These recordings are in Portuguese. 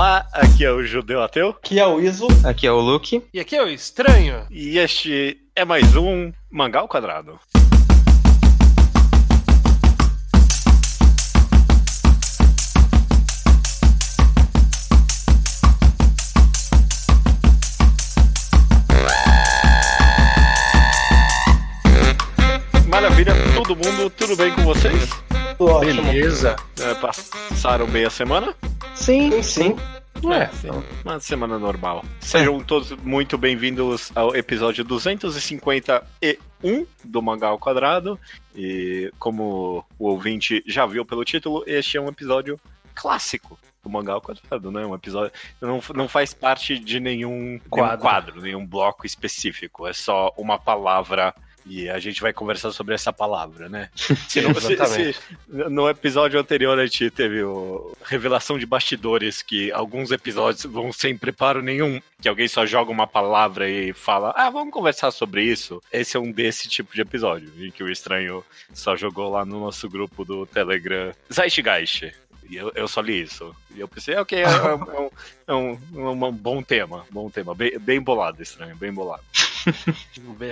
Olá, aqui é o Judeu Ateu. Aqui é o Iso. Aqui é o Luke. E aqui é o Estranho. E este é mais um Mangal Quadrado. Maravilha, todo mundo, tudo bem com vocês? Ótimo. Beleza. É, passaram bem a semana? Sim, Sim. É, sim. Uma semana normal. Sejam todos muito bem-vindos ao episódio 251 do Mangá ao Quadrado. E como o ouvinte já viu pelo título, este é um episódio clássico do Mangá ao Quadrado, né? Um episódio não, não faz parte de nenhum quadro. nenhum quadro, nenhum bloco específico. É só uma palavra e a gente vai conversar sobre essa palavra, né? Se não- se- se- no episódio anterior a gente teve o revelação de bastidores que alguns episódios vão sem preparo nenhum, que alguém só joga uma palavra e fala: "Ah, vamos conversar sobre isso". Esse é um desse tipo de episódio, em que o estranho só jogou lá no nosso grupo do Telegram Zeitgeist. E eu, eu só li isso. E eu pensei, ok, é, é um, é um, é um bom tema, bom tema. Bem, bem bolado, estranho, bem bolado.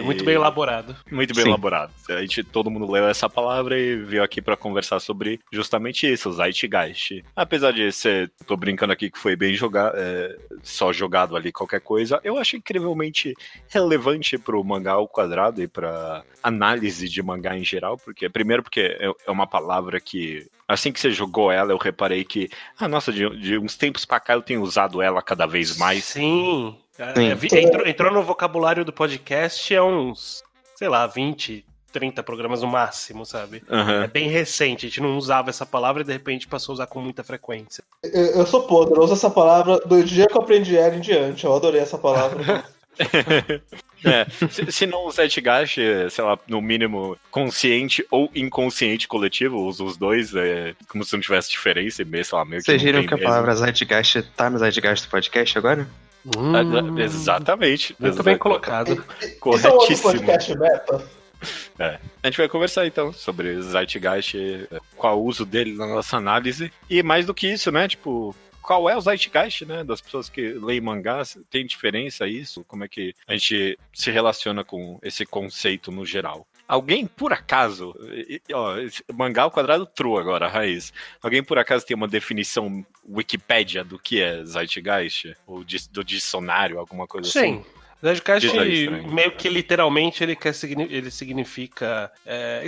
Muito bem elaborado. Muito bem Sim. elaborado. A gente, todo mundo leu essa palavra e veio aqui pra conversar sobre justamente isso, o Zeitgeist. Apesar de ser, tô brincando aqui que foi bem jogado, só jogado ali qualquer coisa, eu acho incrivelmente relevante pro mangá ao quadrado e pra análise de mangá em geral, porque primeiro porque é é uma palavra que assim que você jogou ela, eu reparei que, ah, nossa, de, de uns tempos pra cá eu tenho usado ela cada vez mais. Sim. É, entrou, entrou no vocabulário do podcast há uns, sei lá, 20, 30 programas no máximo, sabe? Aham. É bem recente, a gente não usava essa palavra e de repente passou a usar com muita frequência. Eu, eu sou podre, eu uso essa palavra do dia que eu aprendi ela em diante. Eu adorei essa palavra. É, se, se não o Zeitgeist, é, sei lá, no mínimo consciente ou inconsciente coletivo, usa os dois, é, como se não tivesse diferença, e meio, sei lá, meio Vocês viram que a mesmo. palavra Zeitgeist tá no Zeitgeist do podcast agora? Hum, Exatamente. Muito Exato. bem colocado. Esse é Corretíssimo. meta. É. A gente vai conversar então sobre Zeitgeist, qual o uso dele na nossa análise. E mais do que isso, né? Tipo, qual é o Zeitgeist, né? Das pessoas que leem mangás. Tem diferença isso? Como é que a gente se relaciona com esse conceito no geral? Alguém, por acaso, ó, mangá ao quadrado true agora, a raiz. Alguém, por acaso, tem uma definição Wikipédia do que é Zeitgeist? Ou do dicionário, alguma coisa assim? Sim. Aí, estranho. meio que literalmente, ele, quer, ele significa. é,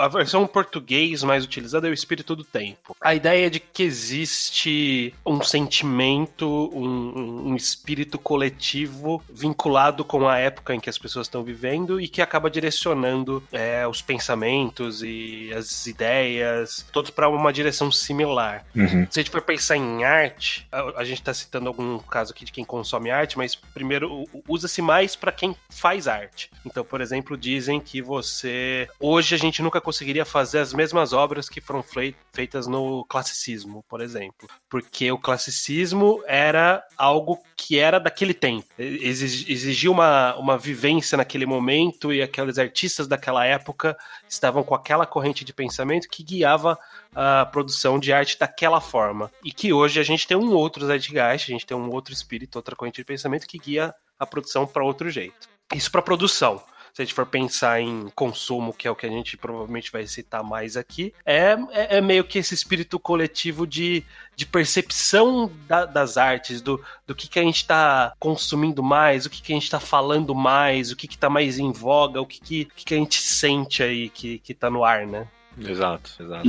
a versão português mais utilizada é o espírito do tempo. A ideia é de que existe um sentimento, um, um- espírito coletivo vinculado com a época em que as pessoas estão vivendo e que acaba direcionando é, os pensamentos e as ideias, todos para uma direção similar. Uhum. Se a gente for pensar em arte, a, a gente está citando algum caso aqui de quem consome arte, mas primeiro u- usa-se mais para quem faz arte. Então, por exemplo, dizem que você. Hoje a gente nunca conseguiria fazer as mesmas obras que foram fei- feitas no classicismo, por exemplo. Porque o classicismo era algo que era daquele tempo. Exig- Exigia uma, uma vivência naquele momento e aqueles artistas daquela época estavam com aquela corrente de pensamento que guiava a produção de arte daquela forma. E que hoje a gente tem um outro Zeitgeist, a gente tem um outro espírito, outra corrente de pensamento que guia a produção para outro jeito. Isso para produção. Se a gente for pensar em consumo, que é o que a gente provavelmente vai citar mais aqui, é, é, é meio que esse espírito coletivo de, de percepção da- das artes, do, do que, que a gente está consumindo mais, o que, que a gente está falando mais, o que está mais em voga, o que, que, que, que a gente sente aí que, que tá no ar, né? Exato, exato.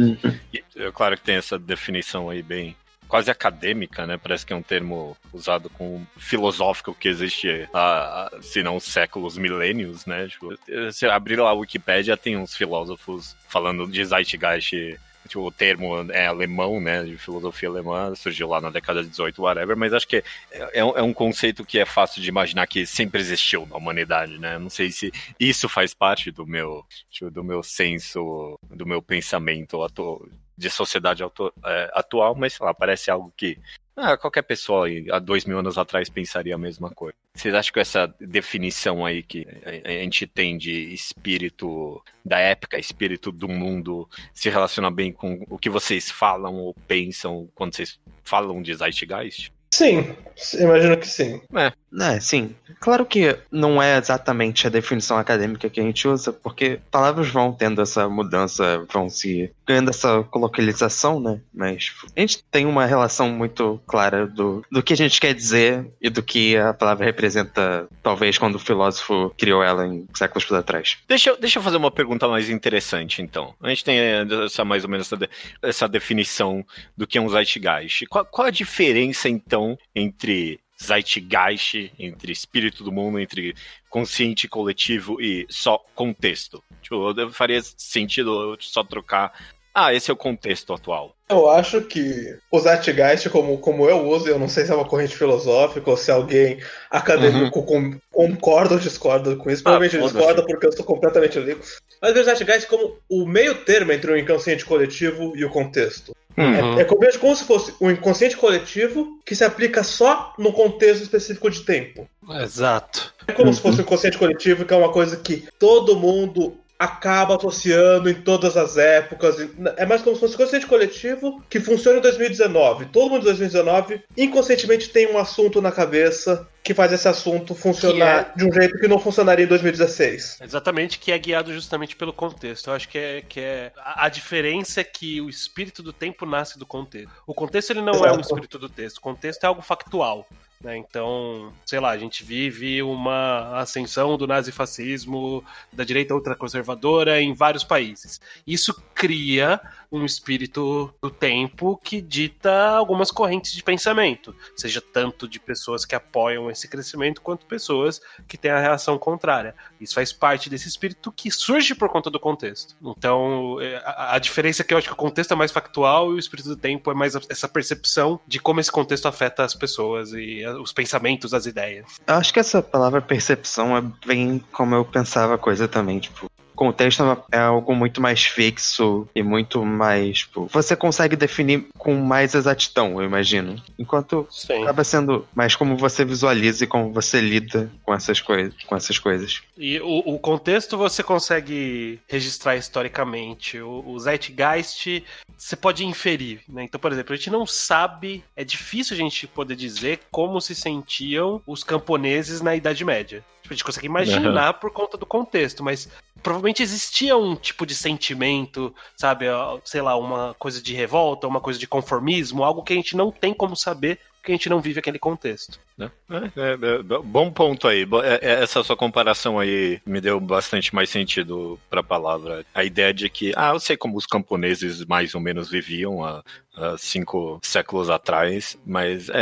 E, é claro que tem essa definição aí bem quase acadêmica, né? Parece que é um termo usado com filosófico que existe há, se não séculos, milênios, né? Tipo, se abrir lá a Wikipédia, tem uns filósofos falando de Zeitgeist. Tipo, o termo é alemão, né? De filosofia alemã, surgiu lá na década de 18, whatever, mas acho que é, é um- é um conceito que é fácil de imaginar que sempre existiu na humanidade, né? Não sei se isso faz parte do meu, tipo, do meu senso, do meu pensamento atu- de sociedade atu- é, atual, mas sei lá, parece algo que ah, qualquer pessoa aí, há dois mil anos atrás pensaria a mesma coisa. Vocês acham que essa definição aí que a gente tem de espírito da época, espírito do mundo, se relaciona bem com o que vocês falam ou pensam quando vocês falam de Zeitgeist? Sim, imagino que sim. É, sim. Claro que não é exatamente a definição acadêmica que a gente usa, porque palavras vão tendo essa mudança, vão se ganhando essa colocalização, né? Mas a gente tem uma relação muito clara do, do que a gente quer dizer e do que a palavra representa, talvez, quando o filósofo criou ela em séculos por atrás. Deixa, eu- deixa eu fazer uma pergunta mais interessante, então. A gente tem essa, mais ou menos essa, de- essa definição do que é um Zeitgeist. Qual, qual a diferença, então, entre Zeitgeist, entre espírito do mundo, entre consciente coletivo e só contexto? Tipo, eu- faria sentido eu só trocar. Ah, esse é o contexto atual. Eu acho que o Zeitgeist, como, como eu uso, eu não sei se é uma corrente filosófica ou se alguém acadêmico com- concorda ou discorda com isso. Provavelmente foda-se. discorda porque eu sou completamente leigo. Mas eu vejo o Zeitgeist como o meio termo entre o inconsciente coletivo e o contexto. Uhum. É, é como, como se fosse um inconsciente coletivo que se aplica só no contexto específico de tempo. Exato. É como se fosse um inconsciente coletivo, que é uma coisa que todo mundo acaba associando em todas as épocas. É mais como se fosse um inconsciente coletivo que funciona em 2019. Todo mundo em 2019 inconscientemente tem um assunto na cabeça que faz esse assunto funcionar de um jeito que não funcionaria em 2016. Exatamente, que é guiado justamente pelo contexto. Eu acho que é, que é a, a diferença é que o espírito do tempo nasce do contexto. O contexto ele não é um Exato. espírito do texto, o contexto é algo factual. Né? Então, sei lá, a gente vive uma ascensão do nazifascismo, da direita ultraconservadora em vários países. Isso cria um espírito do tempo que dita algumas correntes de pensamento, seja tanto de pessoas que apoiam esse crescimento quanto pessoas que têm a reação contrária. Isso faz parte desse espírito que surge por conta do contexto. Então, é, a, a diferença é que eu acho que o contexto é mais factual e o espírito do tempo é mais essa percepção de como esse contexto afeta as pessoas e os pensamentos, as ideias. Eu acho que essa palavra percepção é bem como eu pensava a coisa também, tipo. Contexto é algo muito mais fixo e muito mais. Tipo, você consegue definir com mais exatidão, eu imagino. Enquanto Sim. acaba sendo mais como você visualiza e como você lida com essas, coi com essas coisas. E o, o contexto você consegue registrar historicamente. O, o Zeitgeist você pode inferir, né? Então, por exemplo, a gente não sabe, é difícil a gente poder dizer como se sentiam os camponeses na Idade Média. Tipo, a gente consegue imaginar por conta do contexto, mas provavelmente existia um tipo de sentimento, sabe? Sei lá, uma coisa de revolta, uma coisa de conformismo, algo que a gente não tem como saber porque a gente não vive aquele contexto. né? É, é, é, bom ponto aí. É, é, Essa sua comparação aí me deu bastante mais sentido para a palavra. A ideia de que, ah, eu sei como os camponeses mais ou menos viviam há cinco séculos atrás, mas é,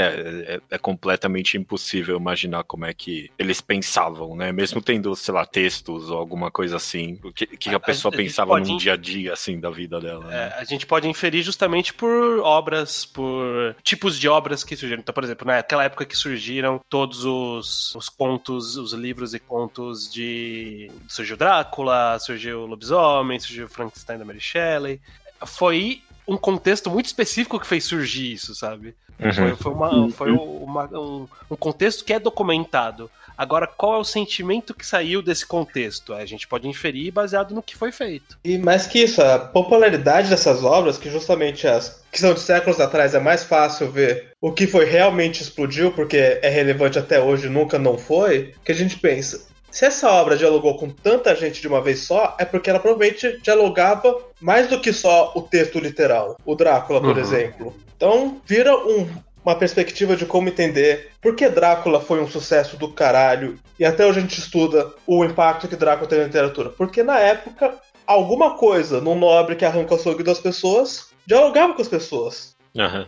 é, é completamente impossível imaginar como é que eles pensavam, né? Mesmo tendo, sei lá, textos ou alguma coisa assim, o que, que a A- pessoa a pensava in- dia a dia, assim, da vida dela. né? É, a gente pode inferir justamente por obras, por tipos de obras que surgiram. Então, por exemplo, naquela época que surgiram todos os, os contos, os livros e contos de. Surgiu Drácula, surgiu Lobisomem, surgiu Frankenstein da Mary Shelley. Foi um contexto muito específico que fez surgir isso, sabe? Uhum. Foi, foi, uma- foi uma- um, um contexto que é documentado. Agora, qual é o sentimento que saiu desse contexto? A gente pode inferir baseado no que foi feito. E mais que isso, a popularidade dessas obras, que justamente as que são de séculos atrás, é mais fácil ver o que foi realmente explodiu, porque é relevante até hoje, nunca não foi, que a gente pensa. Se essa obra dialogou com tanta gente de uma vez só, é porque ela provavelmente dialogava mais do que só o texto literal. O Drácula, por Uhum. exemplo. Então, vira um- uma perspectiva de como entender por que Drácula foi um sucesso do caralho. E até hoje a gente estuda o impacto que Drácula teve na literatura. Porque na época, alguma coisa num nobre que arranca o sangue das pessoas dialogava com as pessoas. Aham.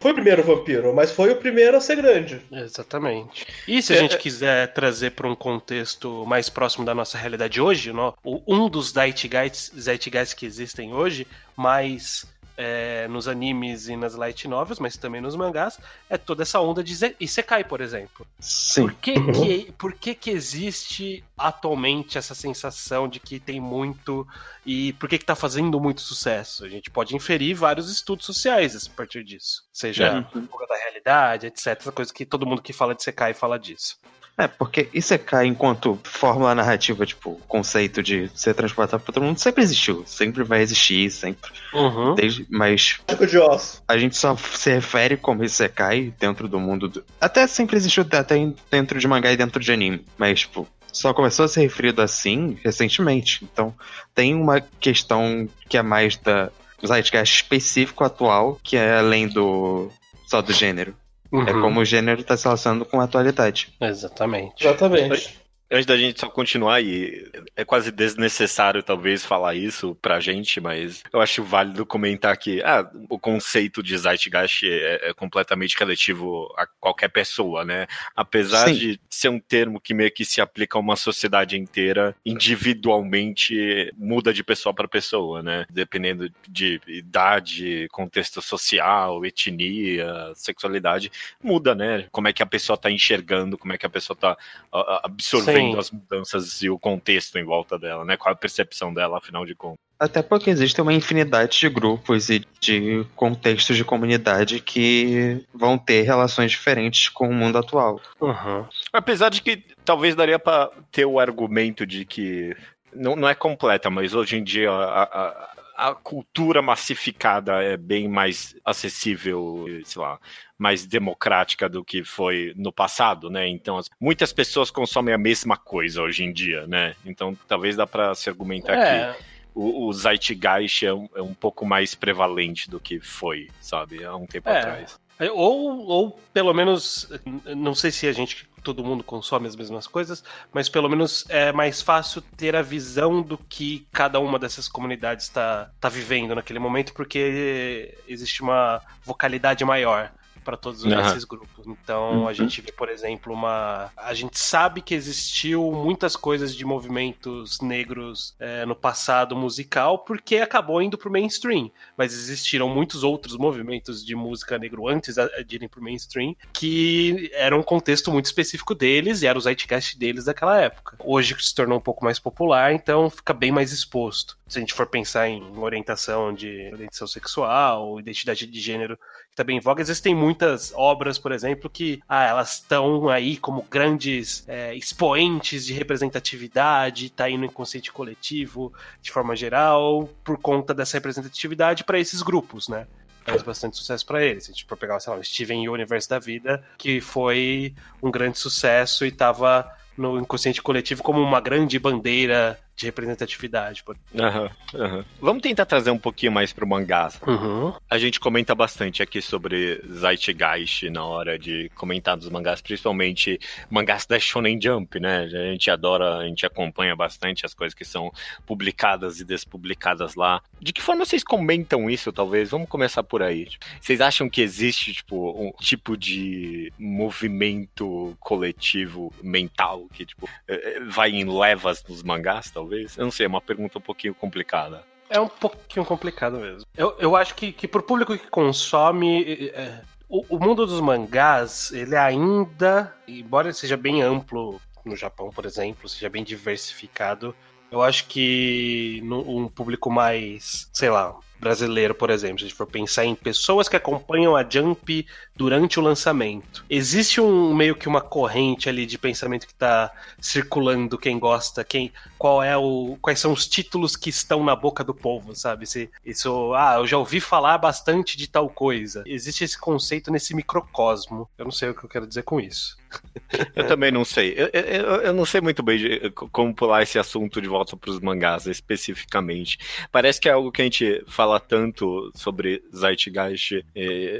Foi o primeiro vampiro, mas foi o primeiro a ser grande. Exatamente. E se a É, gente é- quiser trazer para um contexto mais próximo da nossa realidade hoje, no- o- um dos Zeitgeists, Zeitgeists que existem hoje, mais é, nos animes e nas light novels, mas também nos mangás, é toda essa onda de Isekai, por exemplo. Sim. Por que que, por que que existe atualmente essa sensação de que tem muito e por que que tá fazendo muito sucesso? A gente pode inferir vários estudos sociais a partir disso. Seja É. fuga da realidade, etc. Essa coisa que todo mundo que fala de Sekai fala disso. É, porque Isekai, enquanto fórmula narrativa, tipo, conceito de ser transportado para todo mundo, sempre existiu. Sempre vai existir, sempre. Uhum. Desde, mas Chico de osso. a gente só se refere como Isekai dentro do mundo. Do... Até sempre existiu até dentro de mangá e dentro de anime. Mas, tipo, só começou a ser referido assim recentemente. Então, tem uma questão que é mais da Zeitgeist específico atual, que é além do. só do gênero. É Uhum. como o gênero tá se relacionando com a atualidade. Exatamente. Exatamente. Antes da gente só continuar, e é quase desnecessário talvez falar isso pra gente, mas eu acho válido comentar que ah, o conceito de Zeitgeist é, é completamente relativo a qualquer pessoa, né? Apesar Sim. de ser um termo que meio que se aplica a uma sociedade inteira, individualmente muda de pessoa para pessoa, né? Dependendo de idade, contexto social, etnia, sexualidade, muda, né? Como é que a pessoa tá enxergando, como é que a pessoa tá a- a- absorvendo Sim. As mudanças e o contexto em volta dela, né? Qual a percepção dela, afinal de contas. Até porque existe uma infinidade de grupos e de contextos de comunidade que vão ter relações diferentes com o mundo atual. Uhum. Apesar de que talvez daria pra ter o argumento de que não, não é completa, mas hoje em dia a, a, a cultura massificada é bem mais acessível, sei lá, mais democrática do que foi no passado, né? Então as- muitas pessoas consomem a mesma coisa hoje em dia, né? Então talvez dá pra se argumentar que É, o, o Zeitgeist é um, é um pouco mais prevalente do que foi, sabe, há um tempo É. atrás. Ou, ou pelo menos, não sei se a gente, todo mundo consome as mesmas coisas, mas pelo menos é mais fácil ter a visão do que cada uma dessas comunidades está tá vivendo naquele momento, porque existe uma vocalidade maior para todos Aham. esses grupos. Então a gente vê, por exemplo, uma. A gente sabe que existiu muitas coisas de movimentos negros é, no passado musical, porque acabou indo pro mainstream mas existiram muitos outros movimentos de música negro antes de irem pro mainstream que eram um contexto muito específico deles e era o zeitgeist deles daquela época. Hoje se tornou um pouco mais popular, então fica bem mais exposto. Se a gente for pensar em orientação de orientação sexual, identidade de gênero que tá bem em voga, existem muitas obras, por exemplo, que ah, elas estão aí como grandes é, expoentes de representatividade, tá aí no inconsciente coletivo, de forma geral, por conta dessa representatividade para esses grupos, né? Faz bastante sucesso para eles. Se a gente for pegar, sei lá, o Steven Universe da vida, que foi um grande sucesso e tava no inconsciente coletivo como uma grande bandeira de representatividade. por- Aham, aham. Vamos tentar trazer um pouquinho mais pro mangá. Uhum. A gente comenta bastante aqui sobre Zeitgeist na hora de comentar dos mangás, principalmente mangás da Shonen Jump, né? A gente adora, a gente acompanha bastante as coisas que são publicadas e despublicadas lá. De que forma vocês comentam isso, talvez? Vamos começar por aí. Vocês acham que existe, tipo, um tipo de movimento coletivo mental que, tipo, eh, eh, vai em levas nos mangás, talvez? Eu não sei, é uma pergunta um pouquinho complicada. É um pouquinho complicado mesmo. Eu, eu acho que, que pro público que consome. é, o, o mundo dos mangás, ele ainda, embora ele seja bem amplo no Japão, por exemplo, seja bem diversificado, eu acho que um público mais, sei lá, brasileiro, por exemplo, se a gente for pensar em pessoas que acompanham a Jump durante o lançamento, existe um meio que uma corrente ali de pensamento que tá circulando quem gosta, quem qual é o quais são os títulos que estão na boca do povo, sabe? Se isso, ah, eu já ouvi falar bastante de tal coisa. Existe esse conceito nesse microcosmo. Eu não sei o que eu quero dizer com isso. Eu também não sei. Eu, eu, eu não sei muito bem de- como pular esse assunto de volta para os mangás especificamente. Parece que é algo que a gente fala tanto sobre Zeitgeist.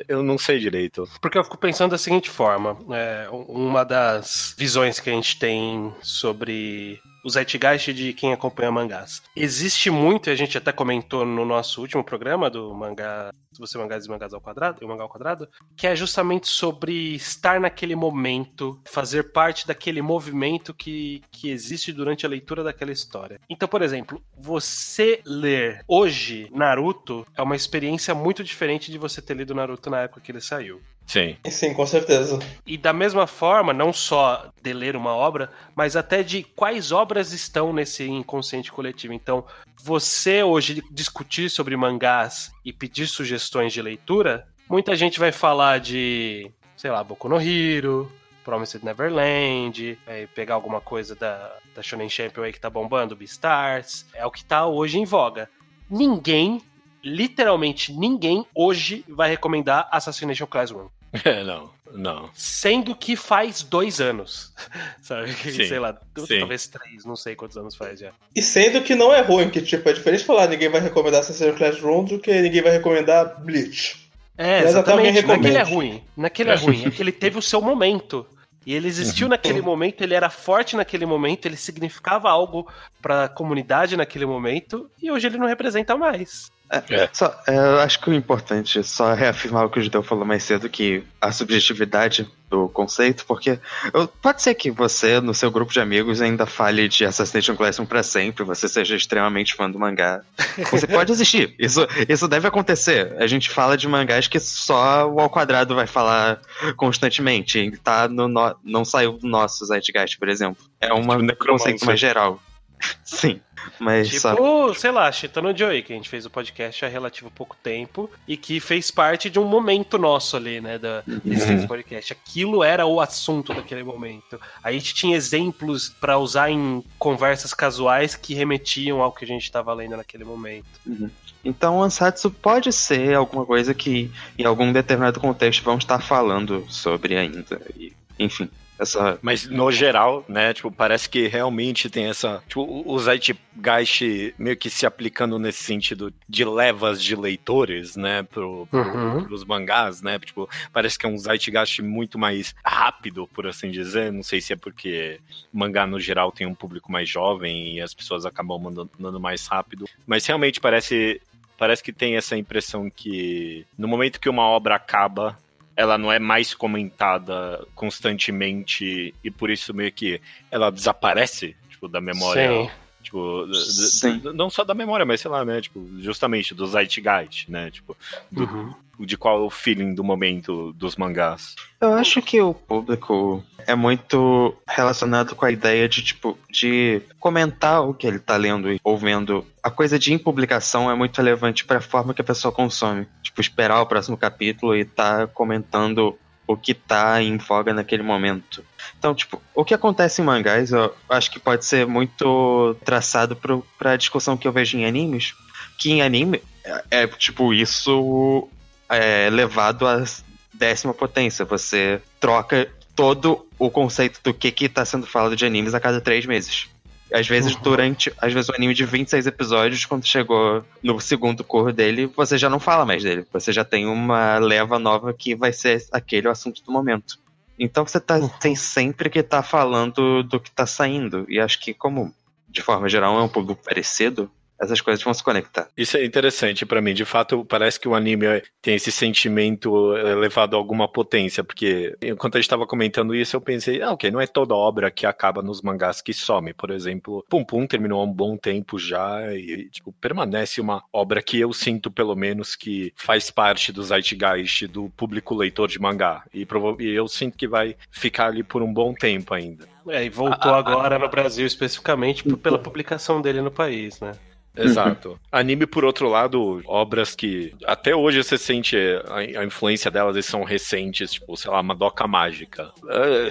Eu não sei direito. Porque eu fico pensando da seguinte forma: é, uma das visões que a gente tem sobre o Zeitgeist de quem acompanha mangás. Existe muito, a gente até comentou no nosso último programa do mangá, se você mangás e mangás ao quadrado, e o mangá ao quadrado, que é justamente sobre estar naquele momento, fazer parte daquele movimento que, que existe durante a leitura daquela história. Então, por exemplo, você ler hoje Naruto é uma experiência muito diferente de você ter lido Naruto na época que ele saiu. Sim. Sim, com certeza. E da mesma forma, não só de ler uma obra, mas até de quais obras estão nesse inconsciente coletivo. Então, você hoje discutir sobre mangás e pedir sugestões de leitura, muita gente vai falar de, sei lá, Boku no Hero, Promised Neverland, é, pegar alguma coisa da, da Shonen Champion aí que tá bombando, Beastars. É o que tá hoje em voga. Ninguém, literalmente ninguém, hoje vai recomendar Assassination Class 1. É, não, não. Sendo que faz dois anos. Sabe? Sim, sei lá, sim. talvez três, não sei quantos anos faz já. E sendo que não é ruim, que tipo, é diferente falar ninguém vai recomendar Assassin's Classroom do que ninguém vai recomendar Bleach. É, Mas exatamente. Naquele é ruim. Naquele é ruim. É que ele teve o seu momento. E ele existiu naquele momento, ele era forte naquele momento, ele significava algo pra comunidade naquele momento, e hoje ele não representa mais. É. Só, é, eu acho que o importante é só reafirmar o que o Judeu falou mais cedo, que a subjetividade do conceito, porque eu- pode ser que você, no seu grupo de amigos, ainda fale de Assassination Classroom pra sempre, você seja extremamente fã do mangá. Você pode existir, isso, isso deve acontecer. A gente fala de mangás que só o ao quadrado vai falar constantemente, tá no, no- não saiu do nosso Zeitgeist, por exemplo. É uma- Tipo um Necromancer. conceito mais geral. Sim, mas Tipo, só... sei lá, Chitano Joey, que a gente fez o podcast há relativo pouco tempo e que fez parte de um momento nosso ali, né, da existência do podcast. Aquilo era o assunto daquele momento. A gente tinha exemplos pra usar em conversas casuais que remetiam ao que a gente estava lendo naquele momento. Então, Ansatsu pode ser alguma coisa que, em algum determinado contexto, vão estar falando sobre ainda. E, enfim, essa. Mas no geral, né, tipo, parece que realmente tem essa. Tipo, o Zeitgeist meio que se aplicando nesse sentido de levas de leitores, né, pro, pro, Uhum. pros mangás, né? Tipo, parece que é um Zeitgeist muito mais rápido, por assim dizer. Não sei se é porque mangá no geral tem um público mais jovem e as pessoas acabam mandando, mandando mais rápido. Mas realmente parece. Parece que tem essa impressão que no momento que uma obra acaba, ela não é mais comentada constantemente e por isso meio que ela desaparece, tipo, da memória. Sim. Tipo, não só da memória, mas sei lá, né? Tipo, justamente do Zeitgeist, né? Tipo, do- Uhum. de qual é o feeling do momento dos mangás. Eu acho que o público é muito relacionado com a ideia de, tipo, de comentar o que ele tá lendo e ouvindo. A coisa de impublicação é muito relevante pra forma que a pessoa consome. Tipo, esperar o próximo capítulo e tá comentando o que tá em voga naquele momento. Então, tipo, o que acontece em mangás, eu acho que pode ser muito traçado pro, pra discussão que eu vejo em animes. Que em anime é, é, tipo, isso é levado à décima potência. Você troca todo o conceito do que que tá sendo falado de animes a cada três meses. Às vezes, Uhum. durante. Às vezes, o anime de 26 episódios, quando chegou no segundo cor dele, você já não fala mais dele. Você já tem uma leva nova que vai ser aquele o assunto do momento. Então você tá, tem sempre que tá falando do que tá saindo. E acho que, como de forma geral é um público parecido, essas coisas vão se conectar. Isso é interessante pra mim. De fato, parece que o anime tem esse sentimento eh, levado a alguma potência, porque enquanto a gente estava comentando isso, eu pensei, ah, ok, não é toda obra que acaba nos mangás que some. Por exemplo, Pum Pum terminou há um bom tempo já e, tipo, permanece uma obra que eu sinto, pelo menos, que faz parte do zeitgeist do público leitor de mangá. E, e eu sinto que vai ficar ali por um bom tempo ainda. É, e voltou ah, agora no Brasil especificamente pela publicação dele no país, né? Exato. Anime, por outro lado, obras que até hoje você sente a, a influência delas e são recentes, tipo, sei lá, Madoka Mágica. É,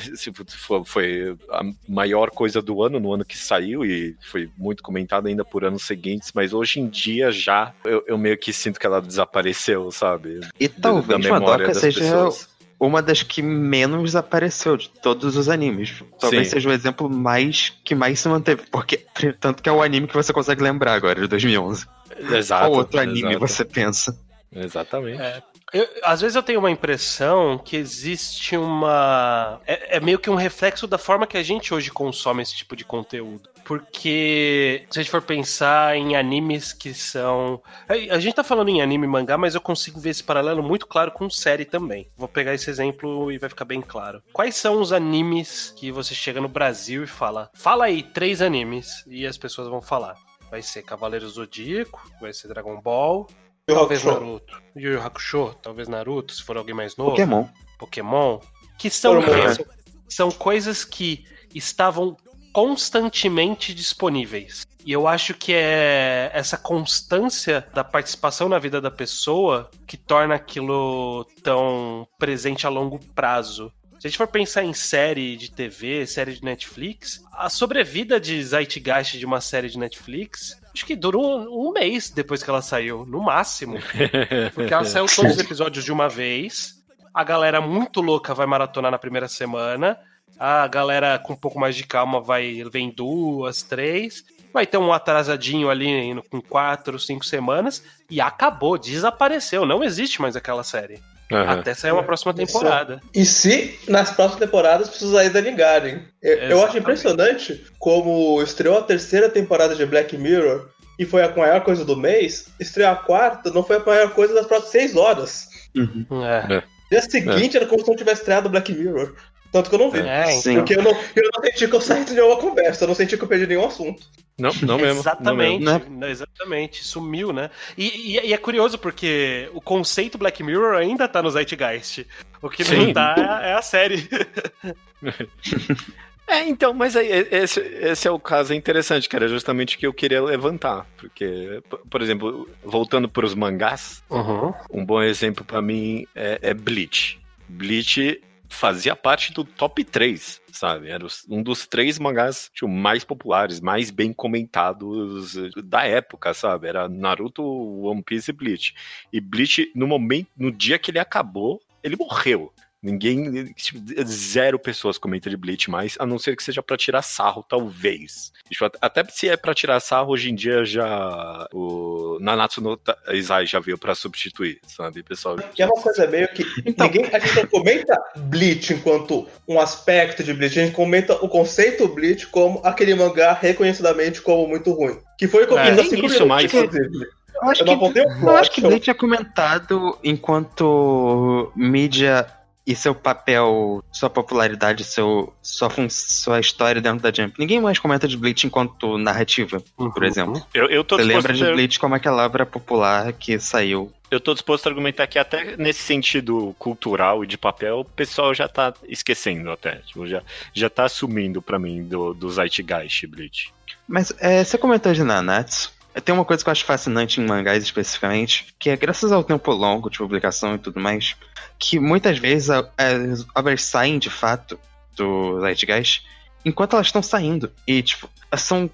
foi a maior coisa do ano, no ano que saiu, e foi muito comentado ainda por anos seguintes, mas hoje em dia já eu, eu meio que sinto que ela desapareceu, sabe? E Da- talvez da memória Madoka das seja pessoas. Uma das que menos apareceu de todos os animes. Talvez Sim. seja o exemplo mais que mais se manteve, porque tanto que é o anime que você consegue lembrar agora de 2011. Exato. Qual outro anime exato. você pensa? Exatamente. É. Eu- às vezes eu tenho uma impressão que existe uma. É, é meio que um reflexo da forma que a gente hoje consome esse tipo de conteúdo. Porque se a gente for pensar em animes que são. A a gente tá falando em anime e mangá, mas eu consigo ver esse paralelo muito claro com série também. Vou pegar esse exemplo e vai ficar bem claro. Quais são os animes que você chega no Brasil e fala? Fala aí, três animes, e as pessoas vão falar. Vai ser Cavaleiro Zodíaco, vai ser Dragon Ball, Yu Talvez Hakusho. Naruto. Yu Yu Hakusho, talvez Naruto, se for alguém mais novo. Pokémon. Pokémon. Que são, Pokémon. são, são coisas que estavam constantemente disponíveis. E eu acho que é essa constância da participação na vida da pessoa que torna aquilo tão presente a longo prazo. Se a gente for pensar em série de TV, série de Netflix, a sobrevida de Zeitgeist de uma série de Netflix acho que durou um, um, mês depois que ela saiu, no máximo. Porque ela saiu todos os episódios de uma vez. A galera muito louca vai maratonar na primeira semana. A galera com um pouco mais de calma vai vem duas, três. Vai ter um atrasadinho ali com quatro, cinco semanas. E acabou, desapareceu. Não existe mais aquela série. Uhum. Até sair uma próxima temporada. E se nas próximas temporadas precisa ainda ligarem. Eu, eu acho impressionante como estreou a terceira temporada de Black Mirror e foi a maior coisa do mês, estreou a quarta, não foi a maior coisa das próximas seis horas. Uhum. É. Dia seguinte é. era como se não tivesse estreado Black Mirror. Tanto que eu não vi. É, então. Porque eu não, eu não senti que eu saí de nenhuma conversa, eu não senti que eu perdi nenhum assunto. Não, não mesmo. Exatamente, não mesmo. exatamente. Sumiu, né? E, e, e, é curioso porque o conceito Black Mirror ainda tá no Zeitgeist. O que Sim. não tá é a série. É, então, mas aí, esse, esse é o caso interessante, que era justamente o que eu queria levantar. Porque, por exemplo, voltando para os mangás, uhum. um bom exemplo para mim é, é Bleach. Bleach fazia parte do top 3, sabe? Era um dos três mangás tipo, mais populares, mais bem comentados da época, sabe? Era Naruto, One Piece e Bleach. E Bleach, no momento, no dia que ele acabou, ele morreu. Ninguém, tipo, zero pessoas comentam de Bleach mais, a não ser que seja para tirar sarro, talvez. Tipo, até se é para tirar sarro, hoje em dia já o Nanatsu no Izai já veio para substituir, sabe, pessoal? Que é uma coisa meio que então, ninguém, a gente não comenta Bleach enquanto um aspecto de Bleach, a gente comenta o conceito Bleach como aquele mangá reconhecidamente como muito ruim. Que foi o que eu fiz assim isso, mas... Eu acho, eu que, eu acho que Bleach é comentado enquanto mídia e seu papel, sua popularidade, seu, sua, sua história dentro da Jump. Ninguém mais comenta de Bleach enquanto narrativa, uhum. por exemplo. Eu, eu tô Você lembra de Bleach como aquela obra popular que saiu. Eu tô disposto a argumentar que até nesse sentido cultural e de papel, o pessoal já tá esquecendo até. Tipo, já, já tá assumindo para mim do, do Zeitgeist Bleach. Mas é, você comentou de Nanatsu. Tem uma coisa que eu acho fascinante em mangás especificamente, que é graças ao tempo longo de publicação e tudo mais, que muitas vezes as obras saem de fato do Zeitgeist enquanto elas estão saindo. E, tipo, são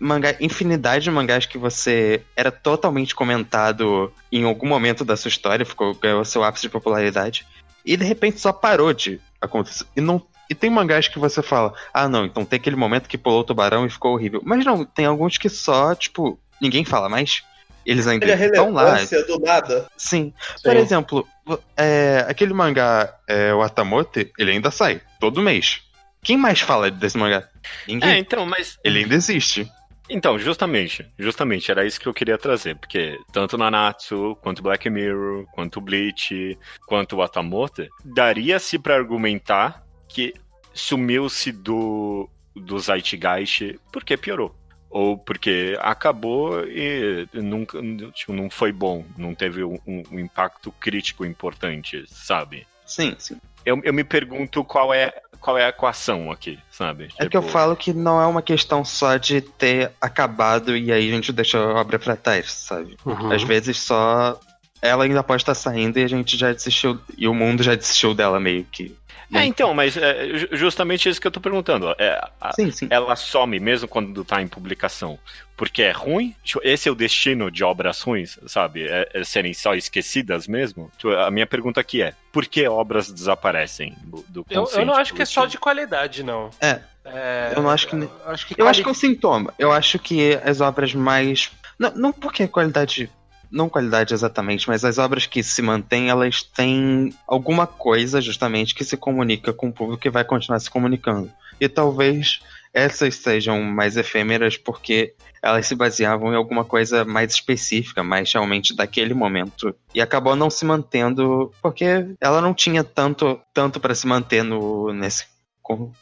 mangá, infinidade de mangás que você era totalmente comentado em algum momento da sua história, ficou ganhou seu ápice de popularidade, e de repente só parou de acontecer. E não e tem mangás que você fala, ah não, então tem aquele momento que pulou o tubarão e ficou horrível. Mas não, tem alguns que só, tipo, ninguém fala mais. Eles ainda Ele estão lá. do nada. Sim. Sim. Por exemplo, é, aquele mangá, é, o Atamote, ele ainda sai todo mês. Quem mais fala desse mangá? Ninguém. É, então, mas. Ele ainda existe. Então, justamente, justamente, era isso que eu queria trazer, porque tanto Nanatsu, quanto Black Mirror, quanto Bleach, quanto Atamote, daria-se para argumentar que sumiu-se do, do Zeitgeist porque piorou ou porque acabou e nunca tipo, não foi bom, não teve um, um, impacto crítico importante, sabe? Sim, sim. Eu, eu me pergunto qual é qual é a equação aqui, sabe? É tipo... que eu falo que não é uma questão só de ter acabado e aí a gente deixa a obra pra trás, sabe? Uhum. Às vezes só ela ainda pode estar saindo e a gente já desistiu, e o mundo já desistiu dela meio que. É, então, mas é justamente isso que eu tô perguntando. É, a, sim, sim. Ela some mesmo quando tá em publicação. Porque é ruim? Tipo, esse é o destino de obras ruins, sabe? É, é serem só esquecidas mesmo? Tipo, a minha pergunta aqui é: por que obras desaparecem do, do eu, eu não acho que é só de qualidade, não. É. é eu não acho que. Eu acho que, eu acho que é um sintoma. Eu acho que as obras mais. Não, não porque a qualidade não qualidade exatamente, mas as obras que se mantêm, elas têm alguma coisa justamente que se comunica com o público que vai continuar se comunicando. E talvez essas sejam mais efêmeras porque elas se baseavam em alguma coisa mais específica, mais realmente daquele momento. E acabou não se mantendo porque ela não tinha tanto tanto para se manter no, nesse,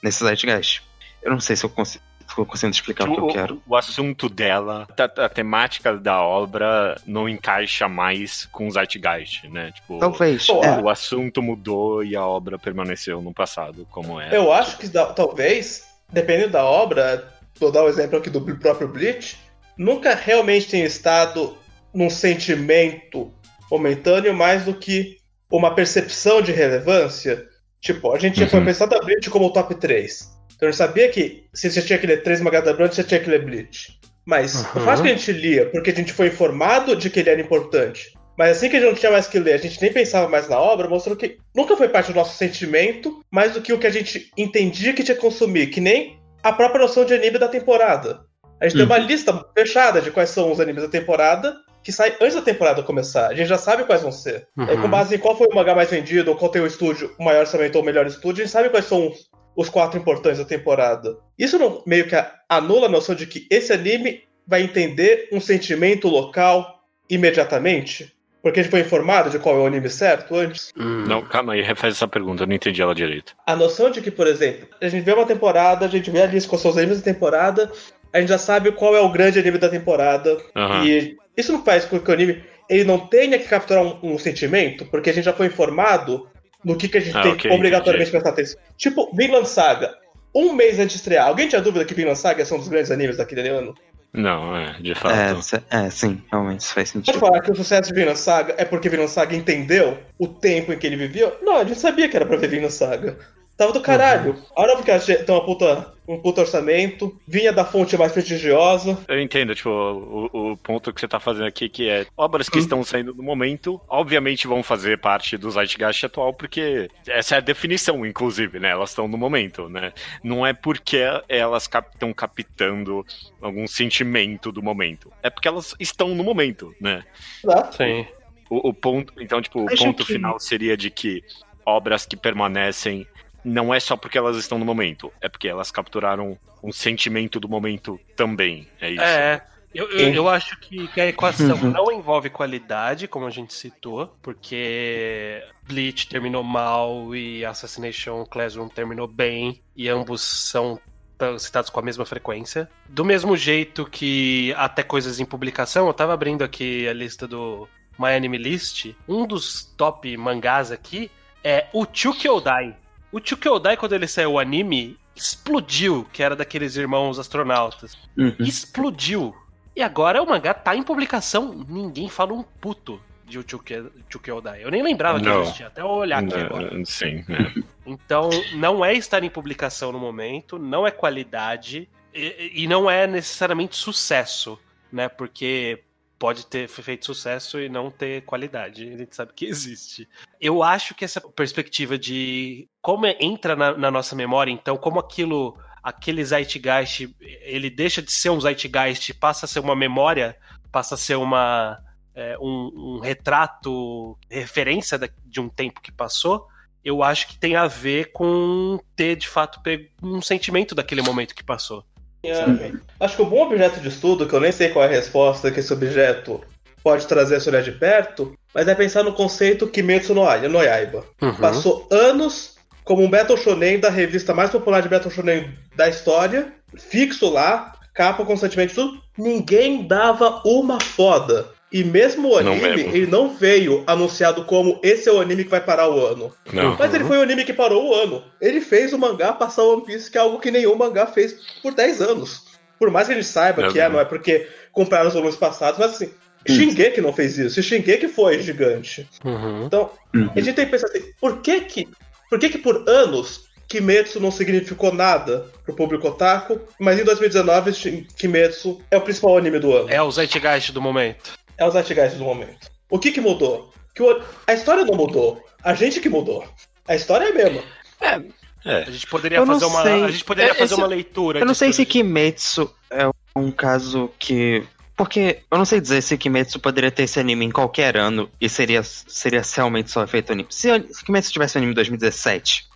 nesse Zeitgeist. Eu não sei se eu consigo Ficou conseguindo explicar o, o que eu quero. O assunto dela, a, a, temática da obra não encaixa mais com o Zeitgeist, né? Tipo, talvez. O, é. o assunto mudou e a obra permaneceu no passado, como é. Eu acho que talvez, dependendo da obra, vou dar o um exemplo aqui do próprio Bleach, nunca realmente tenha estado num sentimento momentâneo mais do que uma percepção de relevância Tipo, a gente Uhum. foi pensar da Bleach como o top 3. Então a gente sabia que se você tinha que ler três mangás da Bleach, você tinha que ler Bleach. Mas o Uhum. fato que a gente lia, porque a gente foi informado de que ele era importante, mas assim que a gente não tinha mais que ler, a gente nem pensava mais na obra, mostrou que nunca foi parte do nosso sentimento, mais do que o que a gente entendia que tinha que consumir, que nem a própria noção de anime da temporada. A gente tem Uhum. uma lista fechada de quais são os animes da temporada, que sai antes da temporada começar. A gente já sabe quais vão ser. Uhum. É, com base em qual foi o mangá mais vendido, ou qual tem o estúdio, o maior orçamento ou o melhor estúdio, a gente sabe quais são os, quatro importantes da temporada. Isso não, meio que anula a noção de que esse anime vai entender um sentimento local imediatamente? Porque a gente foi informado de qual é o anime certo antes? Hum. Não, calma aí, refaz essa pergunta, eu não entendi ela direito. A noção de que, por exemplo, a gente vê uma temporada, a gente vê a lista com seus animes da temporada, a gente já sabe qual é o grande anime da temporada. Aham. E isso não faz com que o anime ele não tenha que capturar um, um sentimento, porque a gente já foi informado no que, que a gente Ah, tem ok, que obrigatoriamente entendi. prestar atenção. Tipo, Vinland Saga. Um mês antes de estrear, alguém tinha dúvida que Vinland Saga são um dos grandes animes daquele ano? Não, é, de fato. É, é, sim, realmente isso faz Pode sentido. falar que o sucesso de Vinland Saga é porque Vinland Saga entendeu o tempo em que ele vivia? Não, a gente sabia que era pra ver Vinland Saga. Tava do caralho. A hora que a gente tem uma puta, um puta orçamento, vinha da fonte mais prestigiosa. Eu entendo, tipo, o, o ponto que você tá fazendo aqui, que é obras que Hum. estão saindo no momento, obviamente vão fazer parte do Zeitgeist atual, porque essa é a definição, inclusive, né? Elas estão no momento, né? Não é porque elas estão captando algum sentimento do momento. É porque elas estão no momento, né? Tá? Sim. O, o ponto, então, tipo, o Acho ponto que- final seria de que obras que permanecem não é só porque elas estão no momento, é porque elas capturaram um sentimento do momento também. É isso. É. Eu, eu, eu acho que, que a equação Uhum. não envolve qualidade, como a gente citou, porque Bleach terminou mal e Assassination Classroom terminou bem, e ambos são citados com a mesma frequência. Do mesmo jeito que até coisas em publicação, eu tava abrindo aqui a lista do My Anime List, um dos top mangás aqui é o Chukyodai. O Chukyodai, quando ele saiu o anime, explodiu, que era daqueles irmãos astronautas Uhum. explodiu. E agora o mangá tá em publicação. Ninguém fala um puto de Chukyodai. Eu nem lembrava que Não. existia, até eu olhar aqui agora. Né, Sim. é. Então, não é estar em publicação no momento, não é qualidade e, e não é necessariamente sucesso, né? Porque pode ter feito sucesso e não ter qualidade. A gente sabe que existe. Eu acho que essa perspectiva de como é- entra na, na nossa memória, então, como aquilo, aquele Zeitgeist, ele deixa de ser um Zeitgeist, passa a ser uma memória, passa a ser uma é, um, um retrato, referência de um tempo que passou eu acho que tem a ver com ter de fato um sentimento daquele momento que passou. Acho que um bom objeto de estudo, que eu nem sei qual é a resposta que esse objeto pode trazer se olhar de perto, mas é pensar no conceito Kimetsu no, no Yaiba. Passou anos como um Battle Shonen da revista mais popular de Battle Shonen da história, fixo lá, capa constantemente tudo, ninguém dava uma foda. E mesmo o Não anime, mesmo. ele não veio anunciado como esse é o anime que vai parar o ano. Não. Mas ele foi o anime que parou o ano. Ele fez o mangá passar One Piece, que é algo que nenhum mangá fez por 10 anos. Por mais que a gente saiba É que é, não é porque compraram os volumes passados, mas assim, Shingeki não fez isso. Shingeki foi gigante. Uhum. Então, a gente tem que pensar assim, por que que, por que que por anos Kimetsu não significou nada pro público otaku, mas em 2019 Shin- Kimetsu é o principal anime do ano. É o Zeitgeist do momento. É o Zeitgeist do momento. O que que mudou? Que o- a história não mudou. A gente que mudou. A história é a mesma. É. A gente poderia Eu fazer uma, sei. a gente poderia É, fazer esse- uma leitura. Eu não de sei se isso. Kimetsu é um caso que. Porque eu não sei dizer se Kimetsu poderia ter esse anime em qualquer ano e seria, seria realmente só efeito anime. Se, se Kimetsu tivesse um anime em 2017,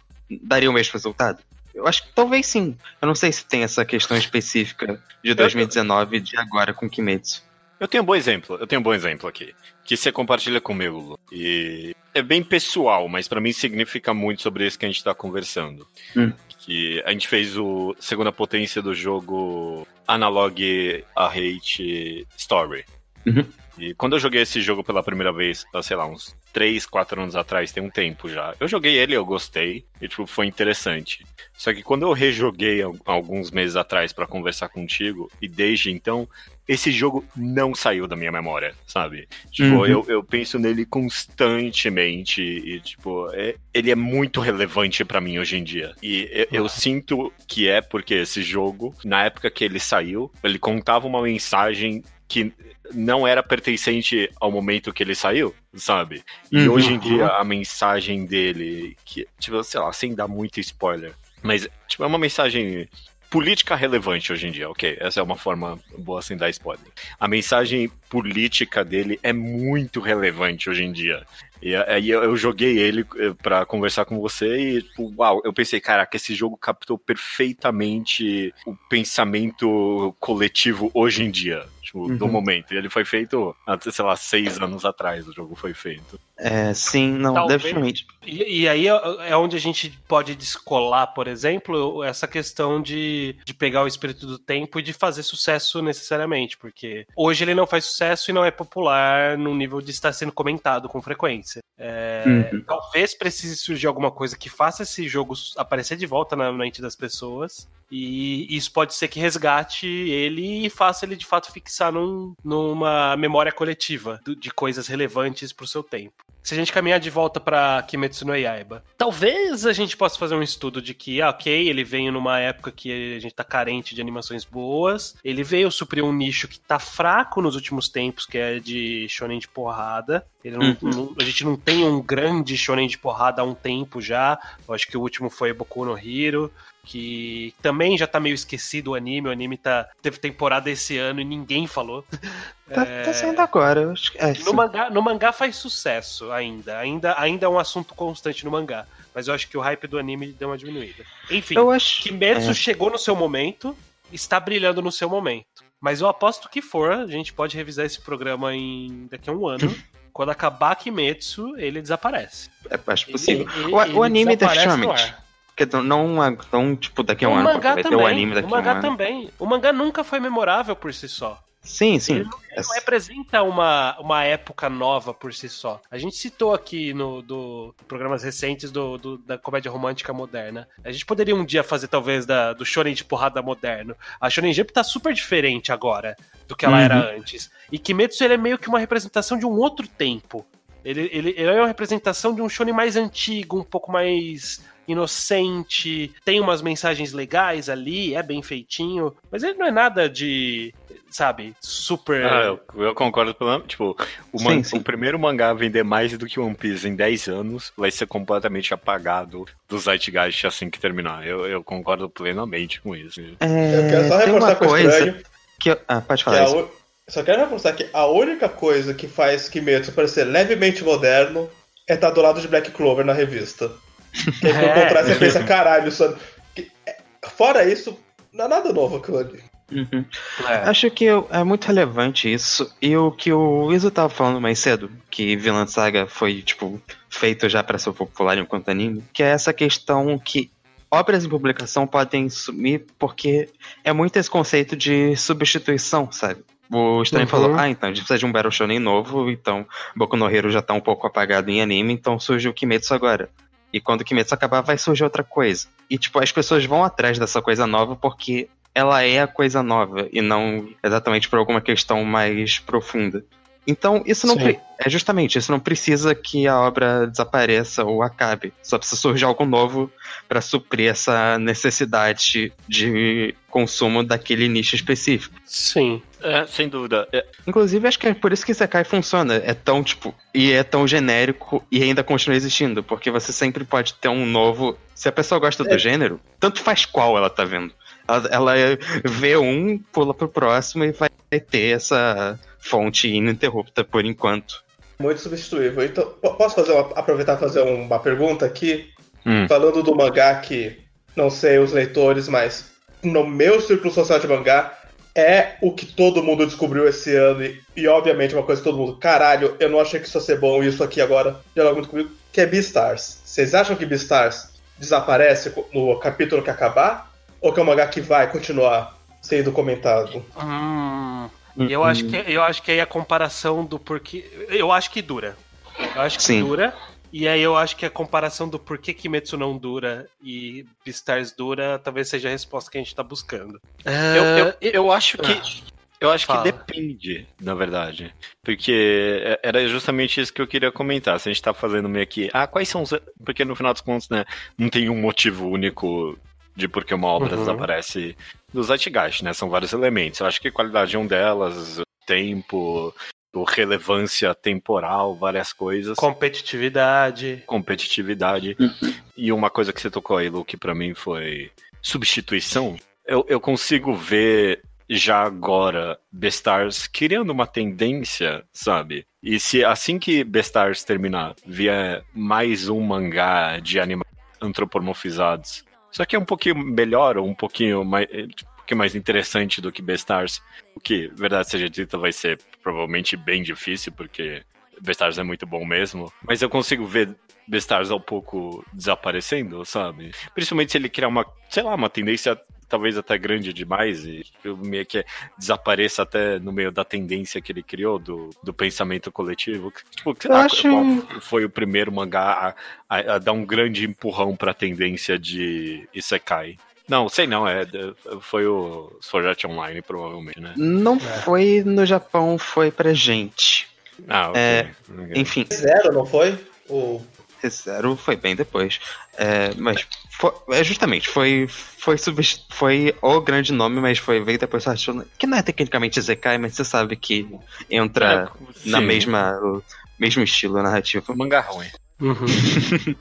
daria o mesmo resultado? Eu acho que talvez sim. Eu não sei se tem essa questão específica de 2019 de agora com Kimetsu. Eu tenho um bom exemplo, eu tenho um bom exemplo aqui, que você compartilha comigo, Lu. E é bem pessoal, mas pra mim significa muito sobre isso que a gente tá conversando. Hum. Que a gente fez o segunda potência do jogo Analog a Hate Story. Uhum. E quando eu joguei esse jogo pela primeira vez, sei lá, uns 3, 4 anos atrás, tem um tempo já. Eu joguei ele, eu gostei, e tipo, foi interessante. Só que quando eu rejoguei alguns meses atrás para conversar contigo, e desde então, esse jogo não saiu da minha memória, sabe? Tipo, uhum. eu, eu penso nele constantemente e, tipo, é, ele é muito relevante para mim hoje em dia. E eu, eu, sinto que é porque esse jogo, na época que ele saiu, ele contava uma mensagem que não era pertencente ao momento que ele saiu, sabe? E uhum. hoje em dia a mensagem dele, que, tipo, sei lá, sem dar muito spoiler, mas, tipo, é uma mensagem política relevante hoje em dia, ok. Essa é uma forma boa sem dar spoiler. A mensagem política dele é muito relevante hoje em dia. E aí eu joguei ele eh, para conversar com você e, tipo, uau, eu pensei, caraca, esse jogo captou perfeitamente o pensamento coletivo hoje em dia, tipo, uhum. do momento. E ele foi feito, sei lá, seis anos atrás o jogo foi feito. É, sim, não, Talvez. definitivamente. E, e, aí é, é onde a gente pode descolar, por exemplo, essa questão de, de pegar o espírito do tempo e de fazer sucesso necessariamente, porque hoje ele não faz sucesso e não é popular no nível de estar sendo comentado com frequência. É, uhum. Talvez precise surgir alguma coisa que faça esse jogo aparecer de volta na mente das pessoas. E isso pode ser que resgate ele e faça ele de fato fixar num, numa memória coletiva de coisas relevantes pro seu tempo se a gente caminhar de volta para Kimetsu no Yaiba, talvez a gente possa fazer um estudo de que, ah, ok, ele veio numa época que a gente tá carente de animações boas, ele veio suprir um nicho que tá fraco nos últimos tempos, que é de shonen de porrada. Não, uhum. não, a gente não tem um grande shonen de porrada há um tempo já. Eu acho que o último foi Boku no Hero que também já tá meio esquecido o anime. O anime tá, teve temporada esse ano e ninguém falou. Tá, é... tá saindo agora. Acho que é, no, mangá, no mangá faz sucesso ainda. ainda. Ainda é um assunto constante no mangá. Mas eu acho que o hype do anime deu uma diminuída. Enfim, eu acho... Kimetsu é. chegou no seu momento, está brilhando no seu momento. Mas eu aposto que for, a gente pode revisar esse programa em daqui a um ano. Quando acabar Kimetsu, ele desaparece. É, acho possível. Ele, ele, o, o anime definitivamente porque não, não tipo, daqui a um o ano, mangá vai também, ter o anime daqui a um ano. O mangá também. O mangá nunca foi memorável por si só. Sim, sim. Ele não, ele não representa uma, uma época nova por si só. A gente citou aqui no do programas recentes do, do, da comédia romântica moderna. A gente poderia um dia fazer, talvez, da, do shonen de porrada moderno. A Shonen Jump tá super diferente agora do que ela uhum. era antes. E Kimetsu ele é meio que uma representação de um outro tempo. Ele, ele, ele é uma representação de um shonen mais antigo, um pouco mais inocente, tem umas mensagens legais ali, é bem feitinho, mas ele não é nada de, sabe, super. Ah, eu, eu concordo pelo tipo, o, sim, sim. o, primeiro mangá a vender mais do que One Piece em 10 anos vai ser completamente apagado do Zeitgeist assim que terminar. Eu, eu concordo plenamente com isso. É, eu quero só reforçar com coisa que eu... Ah, pode falar isso. Só quero reforçar que a única coisa que faz Kimetsu parecer levemente moderno é estar do lado de Black Clover na revista. Que aí quando é, comprar, você pensa, caralho, só... É, fora isso, não é nada novo aquilo ali. Uhum. É. Acho que é muito relevante isso. E o que o Iso tava falando mais cedo, que Villain Saga foi, tipo, feito já para ser popular enquanto anime, que é essa questão que obras em publicação podem sumir porque é muito esse conceito de substituição, sabe? O Stan uhum. falou, ah, então a gente precisa de um Battle Shonen novo, então Boku no Hero já tá um pouco apagado em anime, então surgiu o Kimetsu agora. E quando o Kimetsu acabar, vai surgir outra coisa. E, tipo, as pessoas vão atrás dessa coisa nova porque ela é a coisa nova e não exatamente por alguma questão mais profunda. Então, isso não é justamente, isso não precisa que a obra desapareça ou acabe. Só precisa surgir algo novo para suprir essa necessidade de consumo daquele nicho específico. Sim, é, sem dúvida. É. Inclusive, acho que é por isso que Sekai funciona. É tão, tipo, e é tão genérico e ainda continua existindo. Porque você sempre pode ter um novo. Se a pessoa gosta é. do gênero, tanto faz qual ela tá vendo. Ela, ela vê um, pula pro próximo e vai ter essa fonte ininterrupta por enquanto. Muito substituível. Então, posso fazer uma, aproveitar e fazer uma pergunta aqui? Hum. Falando do mangá que, não sei os leitores, mas no meu círculo social de mangá, é o que todo mundo descobriu esse ano. E, e, obviamente, uma coisa que todo mundo, caralho, eu não achei que isso ia ser bom, e isso aqui agora dialoga muito comigo, que é Beastars. Vocês acham que Beastars desaparece no capítulo que acabar? Ou que é um mangá que vai continuar sendo comentado? Hum, E eu acho que eu acho que aí a comparação do porquê. Eu acho que dura. Eu acho que Sim. dura. E aí eu acho que a comparação do porquê Kimetsu não dura e Beastars dura talvez seja a resposta que a gente tá buscando. Eu, eu, eu acho que. Eu acho Fala. que depende, na verdade. Porque era justamente isso que eu queria comentar. Se a gente tá fazendo meio que. Ah, quais são os. Porque no final dos contos, né? Não tem um motivo único de por que uma obra Uhum. desaparece do Zeitgeist, né? São vários elementos. Eu acho que qualidade é um delas, tempo, o relevância temporal, várias coisas. Competitividade. competitividade. E uma coisa que você tocou aí, Lu, que pra mim foi substituição. Eu, eu consigo ver já agora Bestars criando uma tendência, sabe? E se assim que Bestars terminar, vier mais um mangá de animais antropomorfizados, só que é um pouquinho melhor, ou um pouquinho mais, um pouquinho mais interessante do que Bestars, o que, verdade seja dita, vai ser provavelmente bem difícil, porque Bestars é muito bom mesmo, mas eu consigo ver Bestars ao pouco desaparecendo, sabe? Principalmente se ele criar uma, sei lá, uma tendência talvez até grande demais e meio que desapareça até no meio da tendência que ele criou do, do pensamento coletivo. Tipo, lá, acho- foi o primeiro mangá a, a- a dar um grande empurrão pra tendência de Isekai. Não, sei não, é, foi o Sword Art Online, provavelmente, né? Não foi no Japão, foi pra gente. Ah, ok. É. Enfim, Zero, não foi? O... Zero foi bem depois. É, mas foi, é justamente, foi, foi, foi o grande nome, mas foi veio depois que não é tecnicamente Zekai, mas você sabe que entra É, na mesma o mesmo estilo narrativo. Mangá ruim.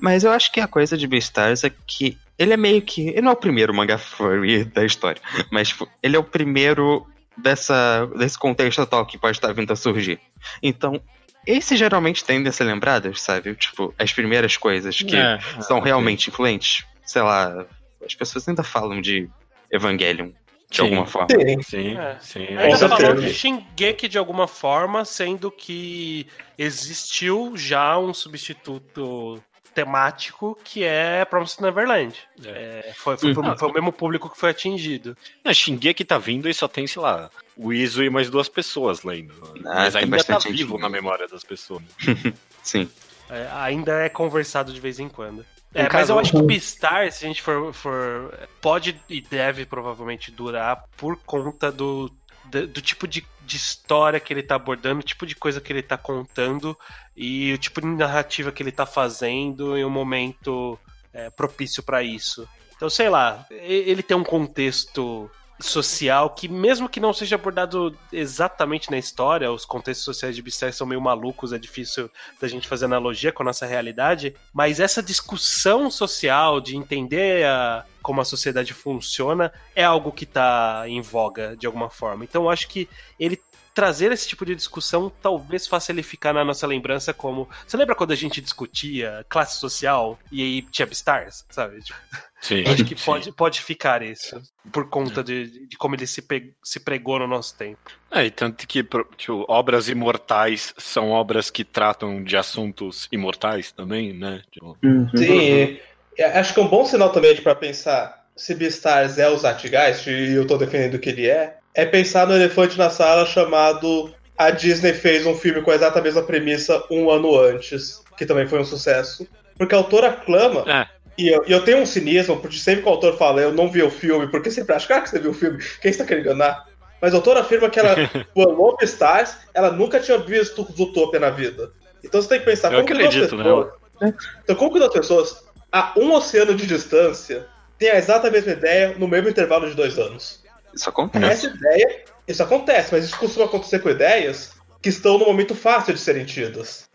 Mas eu acho que a coisa de Beastars é que ele é meio que. Ele não é o primeiro manga furry da história, mas tipo, ele é o primeiro dessa, desse contexto atual que pode estar vindo a surgir. Então, esses geralmente tendem a ser lembrados, sabe? Tipo, as primeiras coisas que É, são ok. realmente influentes. Sei lá, as pessoas ainda falam de Evangelion de Sim. alguma forma. Sim. Sim, É. sim. Ainda certeza. falando de Shingeki de alguma forma, sendo que existiu já um substituto temático que é Promised Neverland. É, foi, foi, pro- foi o mesmo público que foi atingido. A Shingeki tá vindo e só tem, sei lá, o Izo e mais duas pessoas lendo. Mas tem ainda tá vivo gente. na memória das pessoas. Sim. É, ainda é conversado de vez em quando. É, mas eu acho que Beastar, se a gente for, for. Pode e deve provavelmente durar por conta do, do, do tipo de, de história que ele tá abordando, o tipo de coisa que ele tá contando e o tipo de narrativa que ele tá fazendo em um momento é, propício pra isso. Então, sei lá, ele tem um contexto social que, mesmo que não seja abordado exatamente na história, os contextos sociais de Beastar são meio malucos, é difícil da gente fazer analogia com a nossa realidade, mas essa discussão social de entender a- como a sociedade funciona é algo que tá em voga de alguma forma. Então eu acho que ele trazer esse tipo de discussão talvez faça ele ficar na nossa lembrança como. Você lembra quando a gente discutia classe social e aí tinha Beastars, sabe? Tipo, Sim. acho que pode, pode ficar isso. Por conta de, de como ele se, pe- se pregou no nosso tempo. É, e tanto que tipo, obras imortais são obras que tratam de assuntos imortais também, né? Tipo, Sim, e- e acho que é um bom sinal também para pensar se Beastars é o Zeitgeist, e eu tô defendendo que ele é, é pensar no elefante na sala chamado A Disney fez um filme com a exata mesma premissa um ano antes, que também foi um sucesso. Porque a autora aclama, É. e eu, eu tenho um cinismo, porque sempre que o autor fala eu não vi o filme, porque sempre acho, cara, que você viu o filme, quem está querendo enganar? Mas a autora afirma que ela, o Beastars, ela nunca tinha visto Zootopia na vida. Então você tem que pensar Eu como que acredito, né? pessoas- então, como que duas pessoas a um oceano de distância têm a exata mesma ideia no mesmo intervalo de dois anos? Isso acontece. Essa ideia, isso acontece, mas isso costuma acontecer com ideias que estão no momento fácil de serem tidas.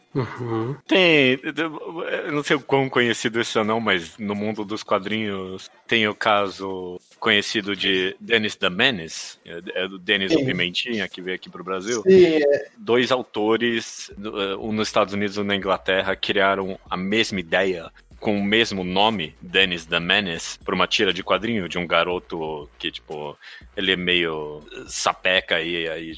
Tem. Eu não sei o quão conhecido esse ou não, mas no mundo dos quadrinhos tem o caso conhecido de Dennis the Menace, é do Dennis o Sim. Pimentinha, que veio aqui pro Brasil. Sim, Dois autores, um nos Estados Unidos e um na Inglaterra, criaram a mesma ideia com o mesmo nome, Dennis the Menace, por uma tira de quadrinho de um garoto que, tipo, ele é meio sapeca e aí.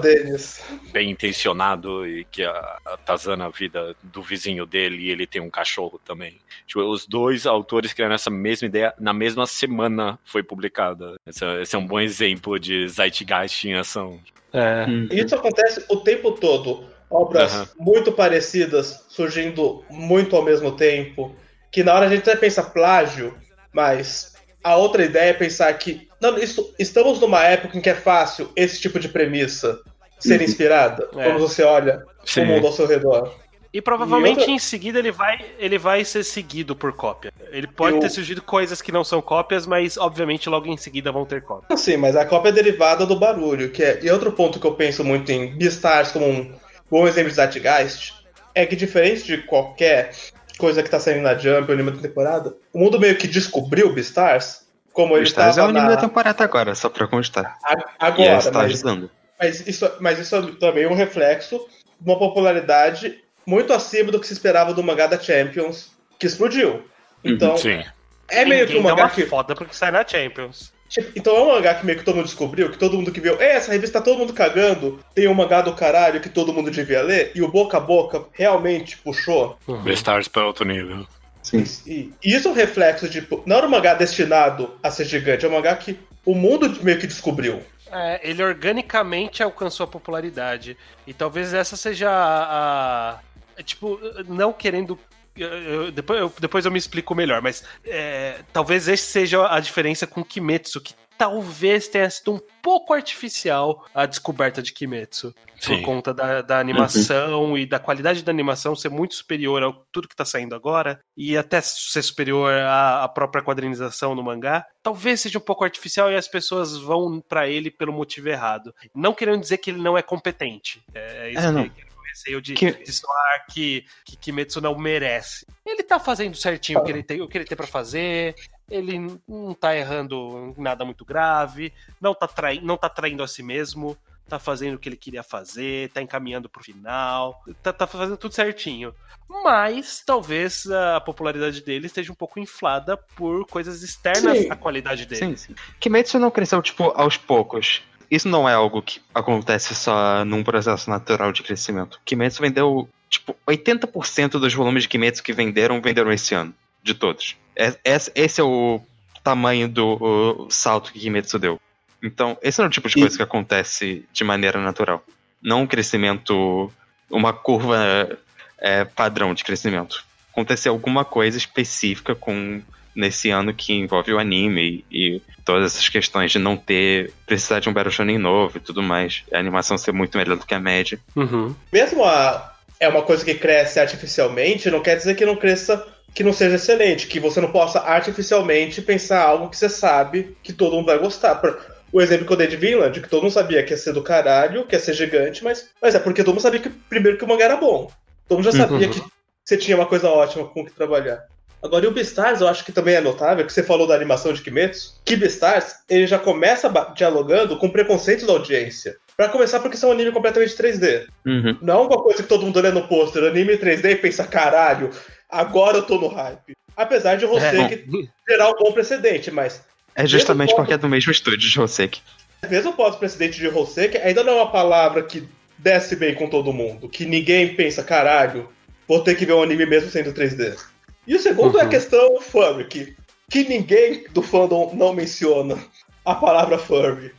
Dennis. Bem intencionado e que atazana a vida do vizinho dele e ele tem um cachorro também. Tipo, os dois autores criaram essa mesma ideia na mesma semana foi publicada. Esse, é, esse é um bom exemplo de Zeitgeist em ação. É. Isso acontece o tempo todo. Obras uhum. muito parecidas surgindo muito ao mesmo tempo. Que na hora a gente até pensa plágio, mas a outra ideia é pensar que não, isso, estamos numa época em que é fácil esse tipo de premissa ser uhum. inspirada é. quando você olha Sim. o mundo ao seu redor. E provavelmente e outra... em seguida ele vai, ele vai ser seguido por cópia. Ele pode Eu... ter surgido coisas que não são cópias, mas obviamente logo em seguida vão ter cópia. Sim, mas a cópia é derivada do barulho, que é. E outro ponto que eu penso muito em Beastars como um bom exemplo de Zeitgeist é que diferente de qualquer coisa que tá saindo na Jump ou anime da temporada, o mundo meio que descobriu Beastars como ele Beastars é o anime na... da temporada agora, só pra constar. agora, mas, tá ajudando. Mas isso, mas isso é também um reflexo de uma popularidade muito acima do que se esperava do mangá da Champions, que explodiu. Então, Sim. é meio que um mangá que. foda porque sai na Champions. Tipo, então é um mangá que meio que todo mundo descobriu, que todo mundo que viu, essa revista tá todo mundo cagando, tem um mangá do caralho que todo mundo devia ler, e o boca a boca realmente puxou. Uhum. Beastars para outro nível. Sim. E, e, isso é um reflexo de. Tipo, não era um mangá destinado a ser gigante, é um mangá que o mundo meio que descobriu. É, ele organicamente alcançou a popularidade. E talvez essa seja a, a é, tipo, não querendo eu, depois, eu, depois eu me explico melhor, mas é, talvez esse seja a diferença com Kimetsu, que talvez tenha sido um pouco artificial a descoberta de Kimetsu. Sim. Por conta da, da animação uhum. e da qualidade da animação ser muito superior a tudo que tá saindo agora, e até ser superior à, à própria quadrinização no mangá. Talvez seja um pouco artificial e as pessoas vão para ele pelo motivo errado. Não querendo dizer que ele não é competente. É, é isso é, que, receio de, que... de soar que, que Kimetsu não merece. Ele tá fazendo certinho o que ele tem, o que ele tem para fazer, ele não tá errando nada muito grave, não tá, trai, não tá traindo a si mesmo, tá fazendo o que ele queria fazer, tá encaminhando pro final, tá, tá fazendo tudo certinho. Mas talvez a popularidade dele esteja um pouco inflada por coisas externas sim. à qualidade dele. Sim, sim. Kimetsu não cresceu, tipo, aos poucos isso não é algo que acontece só num processo natural de crescimento. Kimetsu vendeu, tipo, 80% dos volumes de Kimetsu que venderam, venderam esse ano. De todos. É, esse é o tamanho do salto que Kimetsu deu. Então, esse é o tipo de coisa que acontece de maneira natural. Não um crescimento, uma curva é, padrão de crescimento. Aconteceu alguma coisa específica com nesse ano que envolve o anime e, e, todas essas questões de não ter precisar de um Battle Shonen novo e tudo mais. A animação ser muito melhor do que a média. Uhum. Mesmo a é uma coisa que cresce artificialmente, não quer dizer que não cresça que não seja excelente, que você não possa artificialmente pensar algo que você sabe que todo mundo vai gostar. O exemplo que eu dei de Vinland, que todo mundo sabia que ia ser do caralho, que ia ser gigante, mas, mas é porque todo mundo sabia que primeiro que o mangá era bom. Todo mundo já sabia uhum. que você tinha uma coisa ótima com que trabalhar. Agora, e o Beastars, eu acho que também é notável, que você falou da animação de Kimetsu, que Beastars, ele já começa dialogando com preconceito da audiência. Pra começar, porque são um anime completamente 3D. Uhum. Não é uma coisa que todo mundo olha no pôster, anime 3D e pensa, caralho, agora eu tô no hype. Apesar de você é, que gerar um bom precedente, mas... É justamente porque é do mesmo estúdio de Hoseki. Mesmo pós-precedente de Hoseki, ainda não é uma palavra que desce bem com todo mundo, que ninguém pensa, caralho, vou ter que ver um anime mesmo sendo 3D. E o segundo uhum. é a uhum. questão furry, que, que ninguém do fandom não menciona a palavra furry.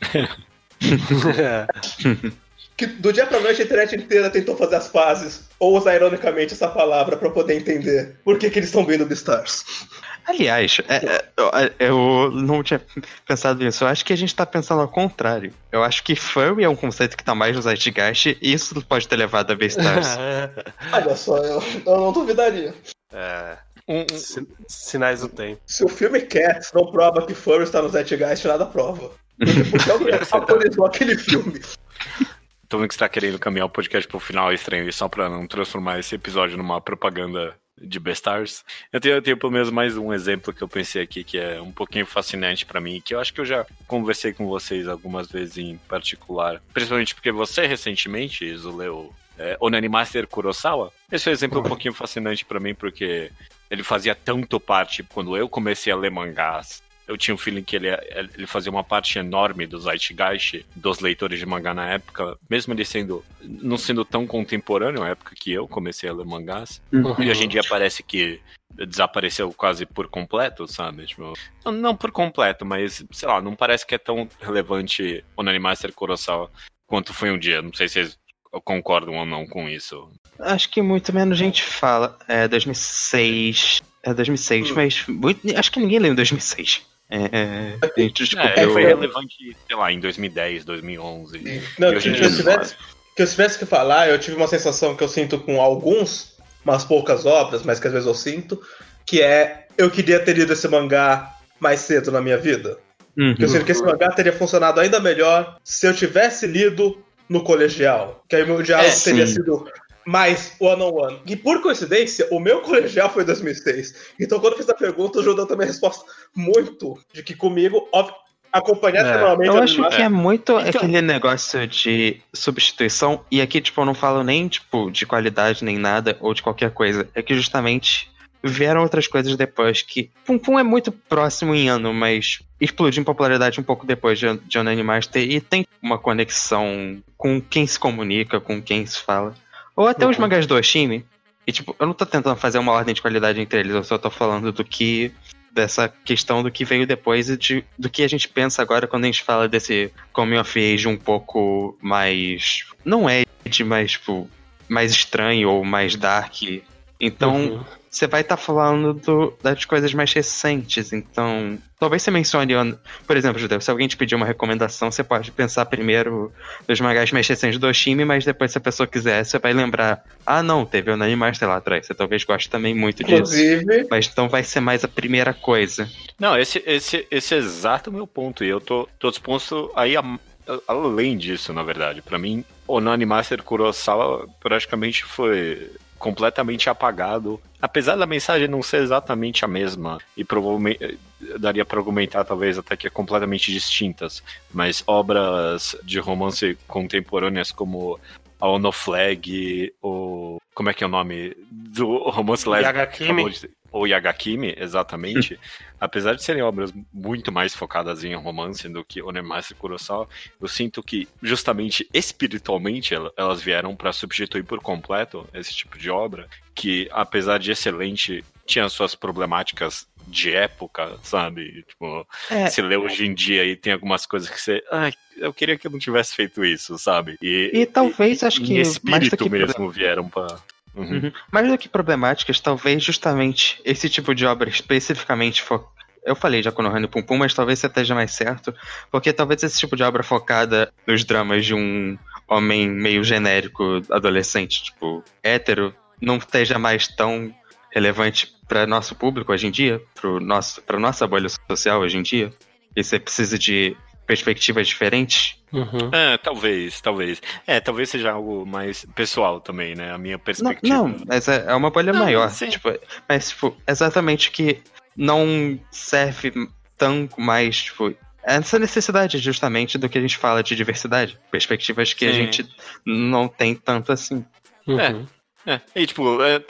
que do dia pra noite a internet inteira tentou fazer as pazes, ou usar ironicamente essa palavra para poder entender por que, que eles estão vendo Beastars. Aliás, é, é, eu não tinha pensado nisso. Eu acho que a gente tá pensando ao contrário. Eu acho que furry é um conceito que tá mais no Zeitgeist e isso pode ter levado a Beastars. Olha só, eu, eu não duvidaria. É, um, Sinais do tempo. Se o filme Cats não prova que Furry está no Zeitgeist, nada prova. Porque alguém autorizou aquele filme. Todo mundo que está querendo caminhar o podcast pro final estranho só para não transformar esse episódio numa propaganda de Bestars. Eu tenho, eu tenho pelo menos mais um exemplo que eu pensei aqui que é um pouquinho fascinante para mim, que eu acho que eu já conversei com vocês algumas vezes em particular, principalmente porque você recentemente, Iso, leu é, Onani Master Kurosawa. Esse é um exemplo um pouquinho fascinante para mim, porque ele fazia tanto parte, quando eu comecei a ler mangás, eu tinha um feeling que ele, ele fazia uma parte enorme do Zeitgeist, dos leitores de mangá na época, mesmo ele sendo, não sendo tão contemporâneo na época que eu comecei a ler mangás. Uhum. E hoje em dia parece que desapareceu quase por completo, sabe? Tipo, não, não, por completo, mas, sei lá, não parece que é tão relevante o Master Kurosawa quanto foi um dia. Não sei se vocês concordam ou não com isso. Acho que muito menos gente fala. É 2006. É 2006, hum. mas muito, acho que ninguém lembra 2006. É, gente, é, eu... foi relevante, sei lá, em 2010, 2011. Não, que, eu tivesse, que eu tivesse que falar, eu tive uma sensação que eu sinto com alguns, umas poucas obras, mas que às vezes eu sinto, que é eu queria ter lido esse mangá mais cedo na minha vida. Uhum. Eu sinto que esse mangá teria funcionado ainda melhor se eu tivesse lido no colegial. Que aí o meu diálogo é, teria sido mais one-on-one. E por coincidência, o meu colegial foi em 2006. Então, quando eu fiz a pergunta, o Judão também resposta muito de que comigo, óbvio, acompanhar é, semanalmente. Eu acho que é muito então... aquele negócio de substituição, e aqui, tipo, eu não falo nem, tipo, de qualidade nem nada, ou de qualquer coisa. É que justamente vieram outras coisas depois que. Pum Pum é muito próximo em ano, mas explodiu em popularidade um pouco depois de, de Onani Master e tem uma conexão com quem se comunica, com quem se fala. Ou até uhum. os mangás do Oshimi. E tipo, eu não tô tentando fazer uma ordem de qualidade entre eles, eu só tô falando do que. dessa questão do que veio depois e de, do que a gente pensa agora quando a gente fala desse Coming of Age um pouco mais. não é mas tipo, mais estranho ou mais dark. Então. Uhum você vai estar tá falando do, das coisas mais recentes. Então, talvez você mencione, por exemplo, Judeu, se alguém te pedir uma recomendação, você pode pensar primeiro nos mangás mais recentes do Oshimi, mas depois, se a pessoa quiser, você vai lembrar: ah, não, teve o Nani Master lá atrás. Você talvez goste também muito Inclusive... disso. Mas então vai ser mais a primeira coisa. Não, esse, esse, esse é exato o meu ponto. E eu tô, tô disposto aí a além disso, na verdade. para mim, o Nani Master Kurosawa praticamente foi completamente apagado. Apesar da mensagem não ser exatamente a mesma, e provavelmente daria para argumentar talvez até que é completamente distintas, mas obras de romance contemporâneas como a Ono Flag, ou. Como é que é o nome? Do romance lésbico ou Yagakimi, exatamente, apesar de serem obras muito mais focadas em romance do que Onemasa e Kurosawa, eu sinto que justamente espiritualmente elas vieram para substituir por completo esse tipo de obra, que apesar de excelente, tinha suas problemáticas de época, sabe? Tipo, é. se lê hoje em dia e tem algumas coisas que você. Ai, eu queria que eu não tivesse feito isso, sabe? E, e talvez e, acho que. espírito mesmo vieram para Uhum. Uhum. Mais do que problemáticas, talvez justamente esse tipo de obra especificamente fo... Eu falei já com o Pum Pum, mas talvez você esteja mais certo, porque talvez esse tipo de obra focada nos dramas de um homem meio genérico, adolescente, tipo, hétero, não esteja mais tão relevante para nosso público hoje em dia, para nossa bolha social hoje em dia. E você precisa de perspectivas diferentes. Uhum. É, talvez, talvez. É, talvez seja algo mais pessoal também, né? A minha perspectiva. Não, não mas é, é uma bolha não, maior. Tipo, mas, tipo, exatamente que não serve tão mais, tipo, essa necessidade justamente do que a gente fala de diversidade. Perspectivas que sim. a gente não tem tanto assim. Uhum. É. É, e tipo, é,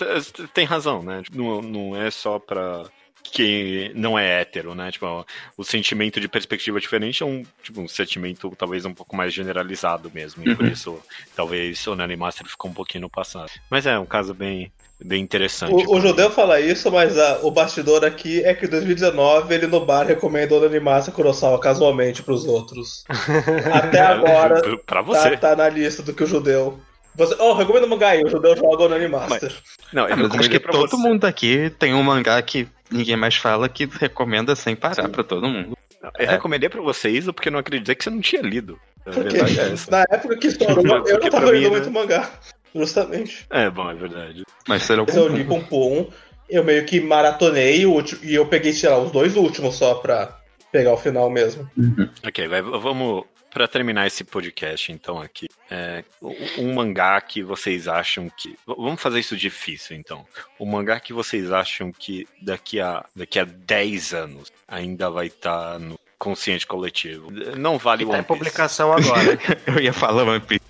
tem razão, né? Não, não é só pra que não é hétero, né? Tipo, o sentimento de perspectiva diferente é um, tipo, um sentimento talvez um pouco mais generalizado mesmo. E por uhum. isso, talvez o Nanny Master ficou um pouquinho no passado. Mas é um caso bem, bem interessante. O, o Judeu fala isso, mas a, o bastidor aqui é que em 2019 ele no bar recomendou o Animaster Kurosawa casualmente pros outros. Até agora pra você. Tá, tá, na lista do que o Judeu você, oh, recomendo o mangá aí, o judeu joga o Animaster. Não, eu ah, acho que todo você. mundo aqui tem um mangá que ninguém mais fala que recomenda sem parar Sim. pra todo mundo. Eu é. recomendei pra vocês porque eu não acreditei que você não tinha lido. Porque, é na época que estourou, eu não tava lendo né? muito mangá. Justamente. É, bom, é verdade. Mas será Eu li com Pum, eu meio que maratonei o último, e eu peguei, sei lá, os dois últimos só pra pegar o final mesmo. Uhum. Ok, vai, vamos para terminar esse podcast, então, aqui, é, um mangá que vocês acham que. Vamos fazer isso difícil, então. O mangá que vocês acham que daqui a, daqui a 10 anos ainda vai estar tá no consciente coletivo. Não vale o tá One Piece. publicação agora. Eu ia falar One.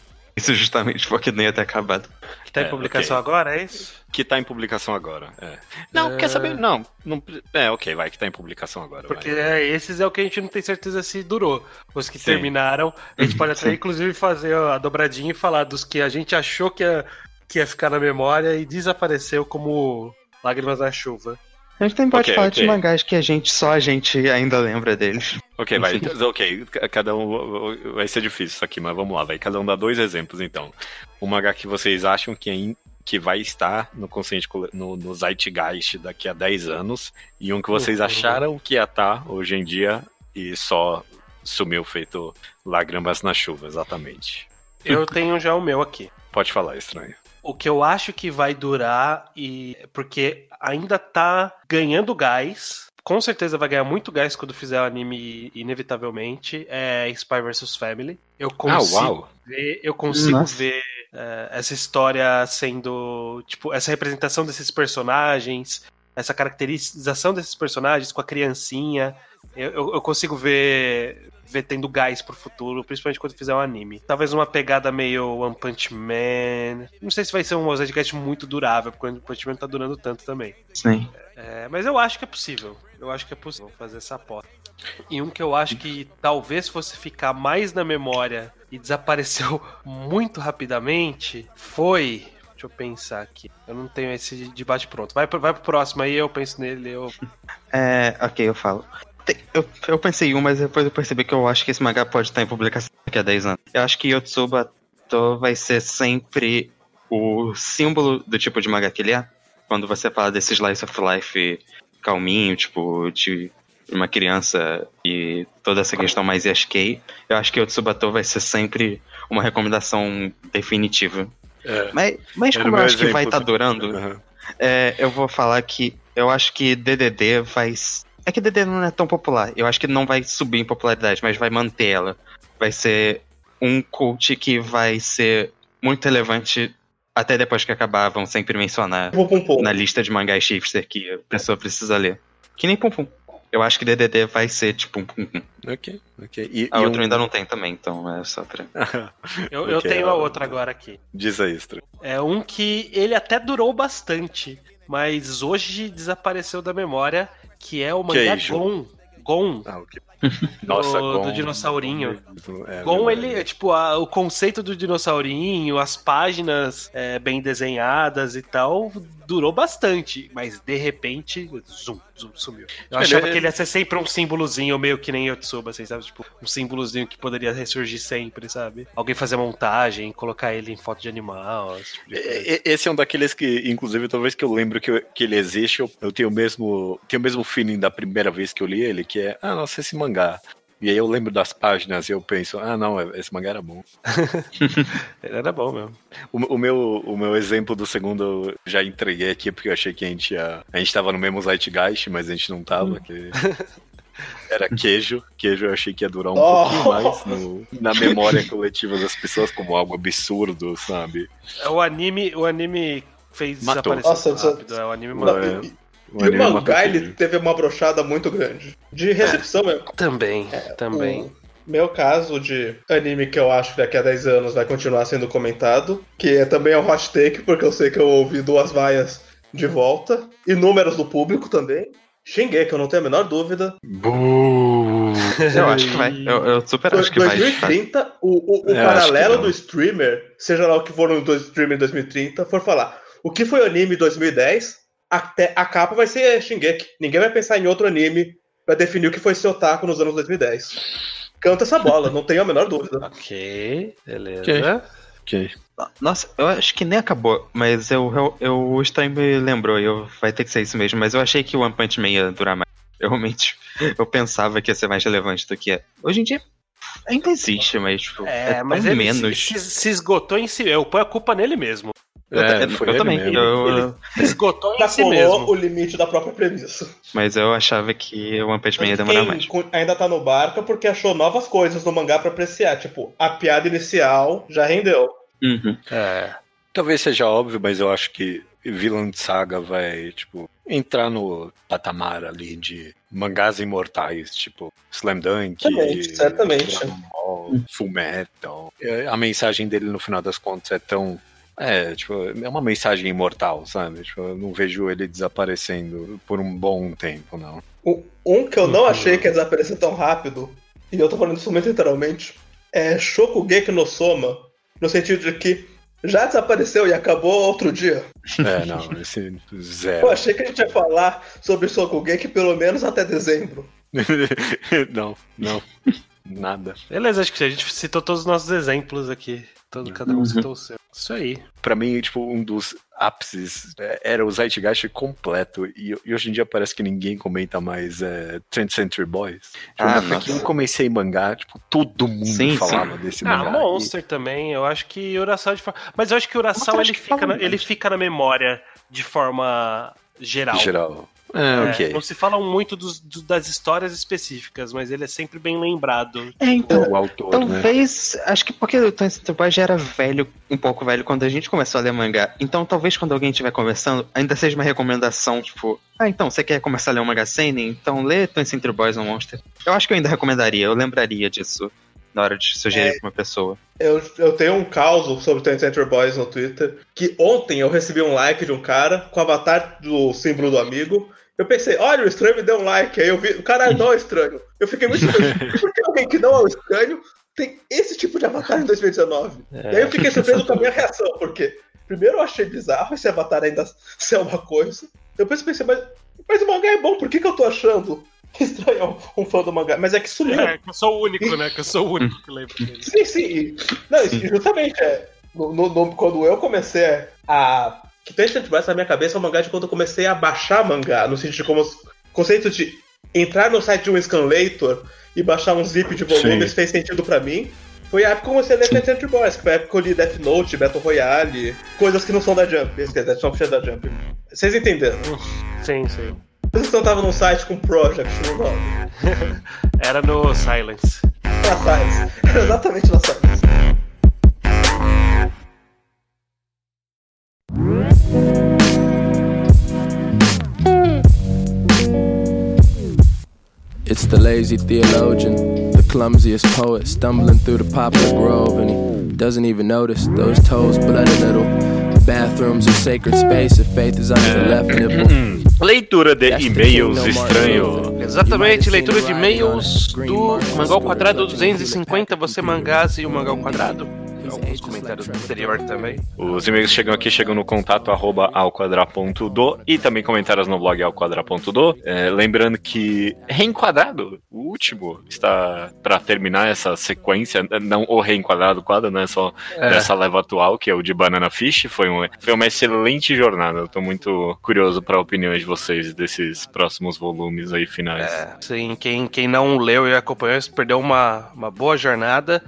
Isso justamente porque nem ia ter acabado. Que tá em É, publicação ok. agora, é isso? Que tá em publicação agora. É. Não, É. quer saber? Não, não. É, ok, vai, que tá em publicação agora. Porque é, esses é o que a gente não tem certeza se durou. Os que Sim. terminaram, a gente pode até Sim. inclusive fazer a dobradinha e falar dos que a gente achou que ia, que ia ficar na memória e desapareceu como Lágrimas na Chuva. A gente também pode Ok, falar ok. de mangás que a gente, só a gente ainda lembra deles. Ok, vai. Então, Ok, ca- cada um. Vai ser difícil isso aqui, mas vamos lá, vai. Cada um dá dois exemplos, então. Um mangá que vocês acham que, ain- que vai estar no consciente no, no Zeitgeist daqui a 10 anos, e um que vocês Uhum. acharam que ia estar hoje em dia e só sumiu feito lágrimas na chuva, exatamente. Eu tenho já o meu aqui. Pode falar, estranho. O que eu acho que vai durar e porque ainda tá ganhando gás. Com certeza vai ganhar muito gás quando fizer o anime inevitavelmente. É Spy vs Family. Eu consigo Ah, uau! ver, eu consigo Nossa. ver é, essa história sendo, tipo, essa representação desses personagens, essa caracterização desses personagens com a criancinha. Eu, eu- consigo ver, ver tendo gás pro futuro, principalmente quando fizer um anime. Talvez uma pegada meio One Punch Man. Não sei se vai ser um Zedcast muito durável, porque o One Punch Man tá durando tanto também. Sim. É, mas eu acho que é possível. Eu acho que é possível fazer essa aposta. E um que eu acho que talvez fosse ficar mais na memória e desapareceu muito rapidamente foi. Deixa eu pensar aqui. Eu não tenho esse debate pronto. Vai pro, vai pro próximo aí, eu penso nele. Eu... É, ok, eu falo. Eu, eu pensei em um, mas depois eu percebi que eu acho que esse mangá pode estar em publicação daqui a 10 anos. Eu acho que Yotsuba To vai ser sempre o símbolo do tipo de mangá que ele é. Quando você fala desse slice of life calminho, tipo, de uma criança e toda essa questão mais yashikei, eu acho que Yotsuba To vai ser sempre uma recomendação definitiva. É. Mas, mas como eu acho que vai estar também. durando, Aham. é, eu vou falar que eu acho que DDD vai. É que DDD não é tão popular. Eu acho que não vai subir em popularidade, mas vai manter ela. Vai ser um cult que vai ser muito relevante até depois que acabar. Vão sempre mencionar Pum, pum, pum. na lista de mangás shifter que a pessoa precisa ler. Que nem Pum Pum. Eu acho que DDD vai ser tipo um. Ok, ok. E, A e outra um- ainda não tem também, então é só pra. Eu, eu Ok, tenho a outra agora aqui. Diz aí, estranho. É um que ele até durou bastante, mas hoje desapareceu da memória, que é o mangá. Gon. Gon. Ah, ok. Nossa, Do- Gon- do dinossaurinho. É, Gon, verdade. ele, é tipo, a- o conceito do dinossaurinho, as páginas é, bem desenhadas e tal, durou bastante, mas de repente, zoom, sumiu. Eu Ele- achava que ele ia ser sempre um símbolozinho, meio que nem Yotsuba, assim, sabe? Tipo, um símbolozinho que poderia ressurgir sempre, sabe? Alguém fazer montagem, colocar ele em foto de animal, esse tipo de. E- e- Esse é um daqueles que, inclusive, toda vez que eu lembro que, eu- que ele existe, eu, eu tenho o mesmo tenho o mesmo feeling da primeira vez que eu li ele, que é, ah, nossa, esse mangá. E aí eu lembro das páginas e eu penso, ah, não, esse mangá era bom. Ele era bom mesmo. O, o meu, o meu exemplo do segundo eu já entreguei aqui, porque eu achei que a gente ia, a gente tava no mesmo Zeitgeist, mas a gente não tava, que era queijo. Queijo eu achei que ia durar um Oh. pouquinho mais no- na memória coletiva das pessoas como algo absurdo, sabe? É, O anime, o anime fez Matou. desaparecer Nossa, rápido. É, o anime matou. é. E- O mangá, ele teve uma brochada muito grande. De recepção mesmo. Também, também. O meu caso de anime que eu acho que daqui a 10 anos vai continuar sendo comentado, que é também um hot take, porque eu sei que eu ouvi duas vaias de volta, e números do público também. Shingeki, eu não tenho a menor dúvida. Eu acho que vai. Eu, eu super acho que vai. de fato. 2030, o, o, o É, paralelo que do streamer, seja lá o que for no streamer em 2030, for falar o que foi o anime em 2010, até a capa vai ser Shingeki. Ninguém vai pensar em outro anime pra definir o que foi ser otaku nos anos 2010. Canta essa bola, não tenho a menor dúvida. Ok, beleza. Ok. Ok. Nossa, eu acho que nem acabou, mas eu, eu, eu o Stein me lembrou, e eu, vai ter que ser isso mesmo, mas eu achei que o One Punch Man ia durar mais. Eu realmente, eu pensava que ia ser mais relevante do que é. Hoje em dia, ainda existe, mas tipo, é, É, tão mas ele menos. se, se- se esgotou em si. Eu ponho a culpa nele mesmo. Eu, É, foi eu também, mesmo. eu- esgotou em si mesmo. o limite da própria premissa. mas eu achava que o One Punch Man ia demorar mais. ainda tá no barco porque achou novas coisas no mangá pra apreciar. Tipo, a piada inicial já rendeu. Uhum. É. Talvez seja óbvio, mas eu acho que Villain Saga vai, tipo, entrar no patamar ali de mangás imortais, tipo Slam Dunk, Certamente, certamente. Full Metal. A mensagem dele, no final das contas, é tão. É, tipo, é uma mensagem imortal, sabe? Tipo, eu não vejo ele desaparecendo por um bom tempo, não. Um, um que eu não achei que ia desaparecer tão rápido, e eu tô falando isso muito literalmente, é Shokugeki no Soma, no sentido de que já desapareceu e acabou outro dia. É, não, esse Eu zero. achei que a gente ia falar sobre Shokugeki pelo menos até dezembro. não, não. Nada. Beleza, acho que a gente citou todos os nossos exemplos aqui. Todo, cada um Uhum. citou o seu. Isso aí. Pra mim, tipo, um dos ápices é, era o Zeitgeist completo. E, e hoje em dia parece que ninguém comenta mais é, 20th Century Boys. Tipo, Ah, que eu comecei mangá, tipo, todo mundo Sim, falava desse Ah, mangá. Monster também. Eu acho que Urasawa de forma. Mas eu acho que Urasawa ele fica, fala na, ele fica na memória de forma geral. Geral. É, É, ok. Não se fala muito dos- do- das histórias específicas, mas ele é sempre bem lembrado. É, então. O autor, né? Talvez, acho que porque o Tensei Boy já era velho, um pouco velho, quando a gente começou a ler mangá. Então talvez quando alguém estiver conversando, ainda seja uma recomendação, tipo, ah, então, você quer começar a ler um mangá seinen? Então lê Tensei Boys ou Monster. Eu acho que eu ainda recomendaria, eu lembraria disso na hora de sugerir pra uma pessoa. Eu, eu tenho um caos sobre 20th Century Boys no Twitter, que ontem eu recebi um like de um cara com o avatar do símbolo do amigo. Eu pensei, olha, o estranho me deu um like. Aí eu vi, o cara não é o estranho. Eu fiquei muito surpreso. Por que alguém que não é o estranho tem esse tipo de avatar em 2019? E aí eu fiquei surpreso com a minha reação, porque primeiro eu achei bizarro esse avatar ainda ser uma coisa. Depois eu pensei, mas, mas o mangá é bom, por que, que eu tô achando estranho um fã do mangá? Mas é que sumiu. É, que eu sou o único, né? Que eu sou o único que lembra dele. Sim, sim. Não, justamente, é, no, no- no- quando eu comecei a. Que tem gente na minha cabeça é um mangá de quando eu comecei a baixar mangá, no sentido de como. conceito de entrar no site de um Scanlator e baixar um zip de volumes Sim. fez sentido pra mim. Foi a época que eu comecei a ler Boys, que foi a época que eu li Death Note, Battle Royale, coisas que não são da Jump. É Note é da Jump. Vocês entenderam? Sim, sim. Vocês não estavam num site com Project no nome. Era no Silence. Na Science. Era exatamente na Science. It's the lazy theologian, the clumsiest poet, stumbling through the poplar grove, and he doesn't even notice those toes blood a little. Bathrooms are sacred space if faith is under the left nipple. Leitura de e-mails estranho. Exatamente, leitura de e-mails do Mangá ao Quadrado 250, você mangás e o Mangá ao Quadrado. Alguns comentários do anterior também. Os e-mails chegam aqui, chegam no contato arroba alquadra.do e também comentários no blog alquadra.do. É, lembrando que Reenquadrado, o último, está para terminar essa sequência, não o Reenquadrado quadro, não é só dessa leva atual, que é o de Banana Fish. Foi, um, foi uma excelente jornada. Eu tô muito curioso para opiniões de vocês desses próximos volumes aí finais. Sim, quem, quem não leu e acompanhou, perdeu uma, uma boa jornada.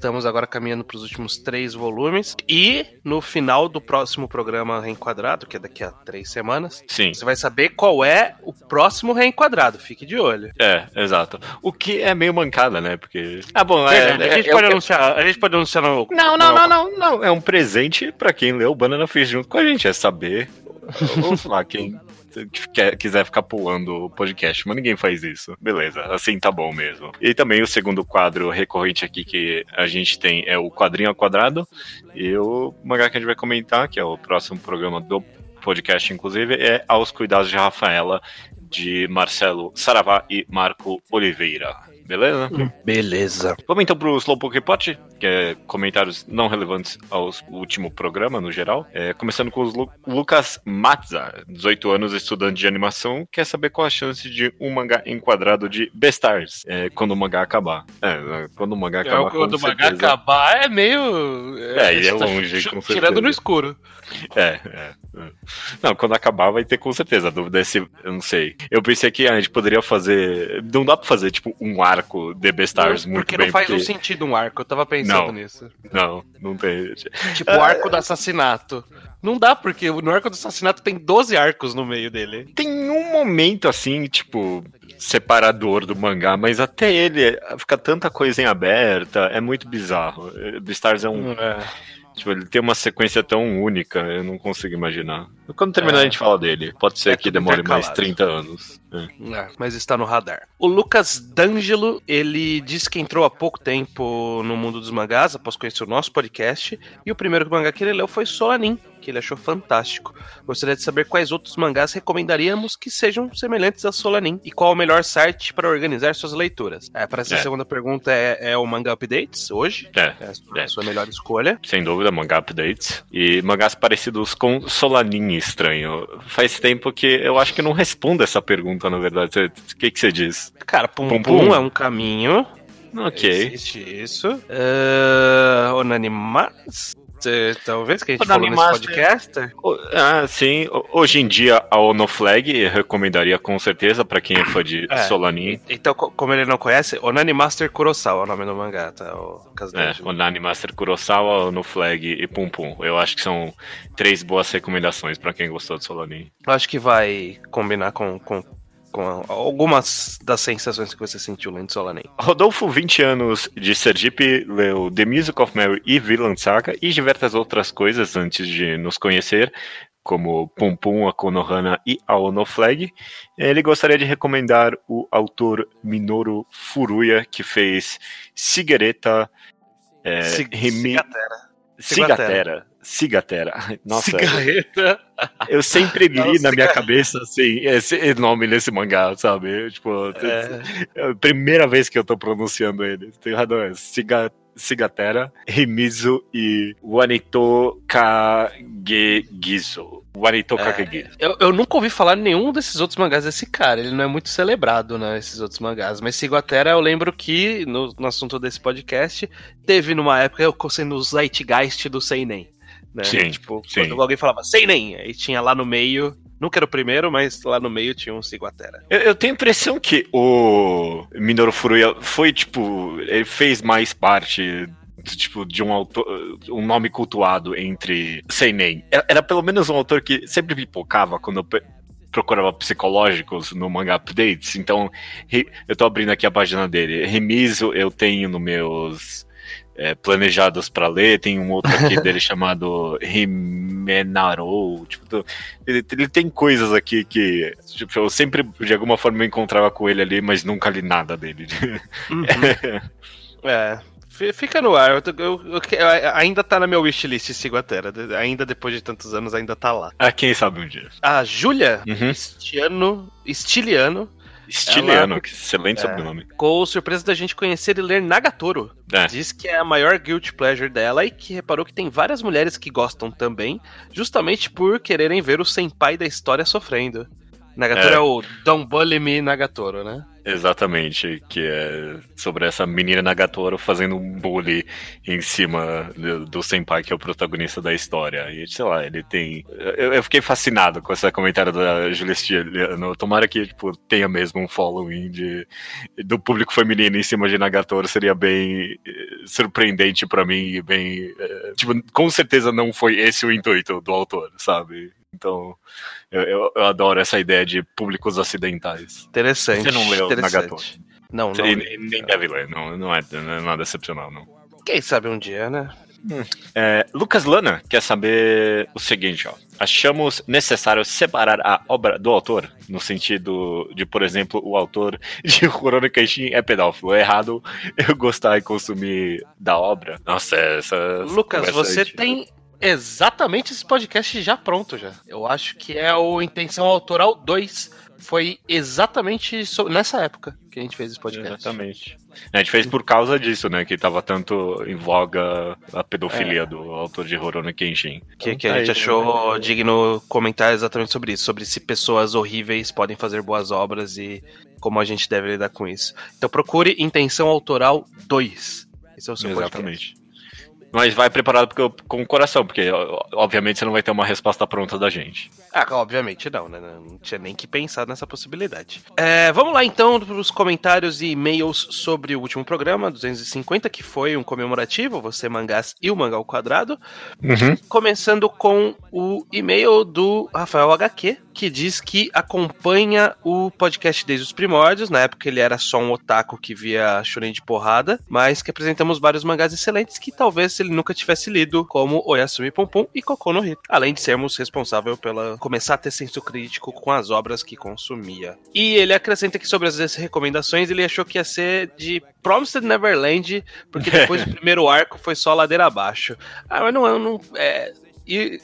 Estamos agora caminhando para os últimos três volumes. E no final do próximo programa Reenquadrado, que é daqui a três semanas, Sim. você vai saber qual é o próximo Reenquadrado. Fique de olho. É, exato. O que é meio mancada, né? Porque. Ah, bom, é. Verdade, a, gente é- pode é o que- anunciar, a gente pode anunciar no. Não, não, não, não, não. É um presente pra quem leu Banana Fish junto com a gente. É saber. Ou sei lá, quem quer- quiser ficar pulando o podcast, mas ninguém faz isso. Beleza, assim tá bom mesmo. E também o segundo quadro recorrente aqui que a gente tem é o quadrinho ao quadrado. E o mangá que a gente vai comentar, que é o próximo programa do podcast, inclusive, é Aos Cuidados de Rafaela, de Marcelo Saravá e Marco Oliveira. Beleza? Beleza. Vamos então pro Slowpoke Report, que é comentários não relevantes ao último programa, no geral. É, começando com os Lu- Lucas Matza, 18 anos, estudante de animação, quer saber qual a chance de um mangá enquadrado de Bestars é, quando o mangá acabar. É, quando o mangá É, acabar, o quando o mangá certeza. acabar é meio. É, ele é tá longe, com Tirando certeza. no escuro. É, é, é. Não, quando acabar vai ter com certeza. A dúvida é se. Eu não sei. Eu pensei que a gente poderia fazer. Não dá pra fazer, tipo, um arco de Bestars muito porque bem. não faz porque... um sentido um arco. Eu tava pensando Não. nisso. Não, não tem. Tipo, o arco do assassinato. Não dá, porque no arco do assassinato tem 12 arcos no meio dele. Tem um momento assim, tipo, separador do mangá, mas até ele fica tanta coisa em aberta, é muito bizarro. Eh, Beastars é um. É. Tipo, ele tem uma sequência tão única, eu não consigo imaginar. Quando terminar É. a gente fala dele. Pode ser É que demore mais intercalado. 30 anos. É. É, mas está no radar. O Lucas D'Angelo, ele disse que entrou há pouco tempo no mundo dos mangás, após conhecer o nosso podcast, e o primeiro mangá que ele leu foi Solanin, que ele achou fantástico. Gostaria de saber quais outros mangás recomendaríamos que sejam semelhantes a Solanin, e qual o melhor site para organizar suas leituras. É, para essa É. segunda pergunta é, é o Manga Updates, hoje. É, É a sua, É. a sua melhor escolha. sem dúvida, mangá updates. E mangás parecidos com Solanin estranho. Faz tempo que eu acho que não respondo essa pergunta, na verdade. O que, que você diz? Cara, Pum Pum Pum, Pum. é um caminho. Ok. Existe isso. Uh, Onanimas. Eh, Talvez que a gente falou nesse podcast. Ah, sim. Hoje em dia, a Onoflag recomendaria com certeza pra quem é fã de É. Solanin. Então, co- como ele não conhece, Onani Master Kurosawa é o nome do mangá, tá? O É. Onani Master Kurosawa, Onoflag e Pum Pum. Eu acho que são três boas recomendações pra quem gostou de Solanin. Eu acho que vai combinar com, com, com algumas das sensações que você sentiu lendo Solanin. Rodolfo, 20 anos de Sergipe, leu The Music of Mary e Villain Saga e diversas outras coisas antes de nos conhecer, como Pum Pum, a Konohana e a Onoflag. Ele gostaria de recomendar o autor Minoru Furuya, que fez Cigareta, é, Remi... Cigatera. Cigatera. Cigatera. Nossa, Cigarreta. eu sempre li Não, na minha cabeça, assim, esse nome nesse mangá, sabe? Tipo, É, é a primeira vez que eu tô pronunciando ele. Tem razão, é Siga, Sigatera, Rimizu e Wanito Kagegizo. Wanito É. Eu, eu nunca ouvi falar nenhum desses outros mangás desse cara. Ele não é muito celebrado, né? Esses outros mangás. Mas Ciguatera, eu lembro que, no, no assunto desse podcast, teve numa época eu sendo o Zeitgeist do Seinen. Né? Sim, tipo, sim. quando alguém falava Seinen, aí tinha lá no meio. Nunca era o primeiro, mas lá no meio tinha um Ciguatera. Eu, eu tenho a impressão que o Minoru Furuya foi, tipo, ele fez mais parte tipo, de um autor, um nome cultuado entre Seinen. Era, era pelo menos um autor que sempre pipocava quando eu procurava psicológicos no Manga Updates. Então, eu tô abrindo aqui a página dele. Remiso eu tenho nos meus é, planejados pra ler. Tem um outro aqui dele chamado Rimenaro. Tipo, ele, ele tem coisas aqui que tipo, eu sempre, de alguma forma, me encontrava com ele ali, mas nunca li nada dele. É. fi- Fica no ar. Eu, eu- eu- eu- ainda tá na minha wishlist Ciguatera. Ainda depois de tantos anos, ainda tá lá. ah, quem sabe um dia. A Júlia Uhum. Stiano, Stiliano Estiliano, Ela- que excelente É. sobrenome. ficou surpresa da gente conhecer e ler Nagatoro. É. Diz que é a maior guilty pleasure dela e que reparou que tem várias mulheres que gostam também, justamente por quererem ver o senpai da história sofrendo. Nagatoro É. é, o Don't Bully Me Nagatoro, né? Exatamente, que é sobre essa menina Nagatoro fazendo um bully em cima do, do senpai que é o protagonista da história. E sei lá, ele tem. Eu, eu fiquei fascinado com esse comentário da Julia Stiliano. Tomara que tipo, tenha mesmo um following de, do público feminino em cima de Nagatoro. Seria bem eh, surpreendente pra mim e bem. eh, tipo, com certeza não foi esse o intuito do autor, sabe? Então, eu, eu, eu adoro essa ideia de públicos acidentais. Interessante. Você não leu. Nagatoro? Não, não. Li. e nem deve ler, não, não, é, não é nada excepcional, não. Quem sabe um dia, né? É, Lucas Lana quer saber o seguinte, ó. Achamos necessário separar a obra do autor, no sentido de, por exemplo, o autor de Rurouni Kenshin é pedófilo. É errado eu gostar e consumir da obra. Nossa, essa... Lucas, você tem exatamente esse podcast já pronto já. Eu acho que é o Intenção Autoral 2. Foi exatamente nessa época que a gente fez esse podcast. Exatamente. A gente fez por causa disso, né? Que tava tanto em voga a pedofilia do autor de Rurouni Kenshin. Que, Então que a tá gente né? achou digno comentar exatamente sobre isso, sobre se pessoas horríveis podem fazer boas obras e como a gente deve lidar com isso. Então procure Intenção Autoral 2. Esse é o seu podcast. Exatamente. Mas vai preparado porque- com o coração, porque obviamente você não vai ter uma resposta pronta da gente. Ah, obviamente não, né? Não tinha nem que pensar nessa possibilidade. É, vamos lá então para os comentários e e-mails sobre o último programa, 250, que foi um comemorativo, você mangás e o mangá ao quadrado. Começando com o e-mail do Rafael HQ, que diz que acompanha o podcast desde os primórdios. Na época ele era só um otaku que via shonen de porrada, mas que apresentamos vários mangás excelentes que talvez se ele nunca tivesse lido como Oyasumi Pum e Kokono no Hito, além de sermos responsável pela começar a ter senso crítico com as obras que consumia. E ele acrescenta que sobre as recomendações, ele achou que ia ser de Promised Neverland, porque depois do primeiro arco foi só ladeira abaixo. Ah, mas não, não é, e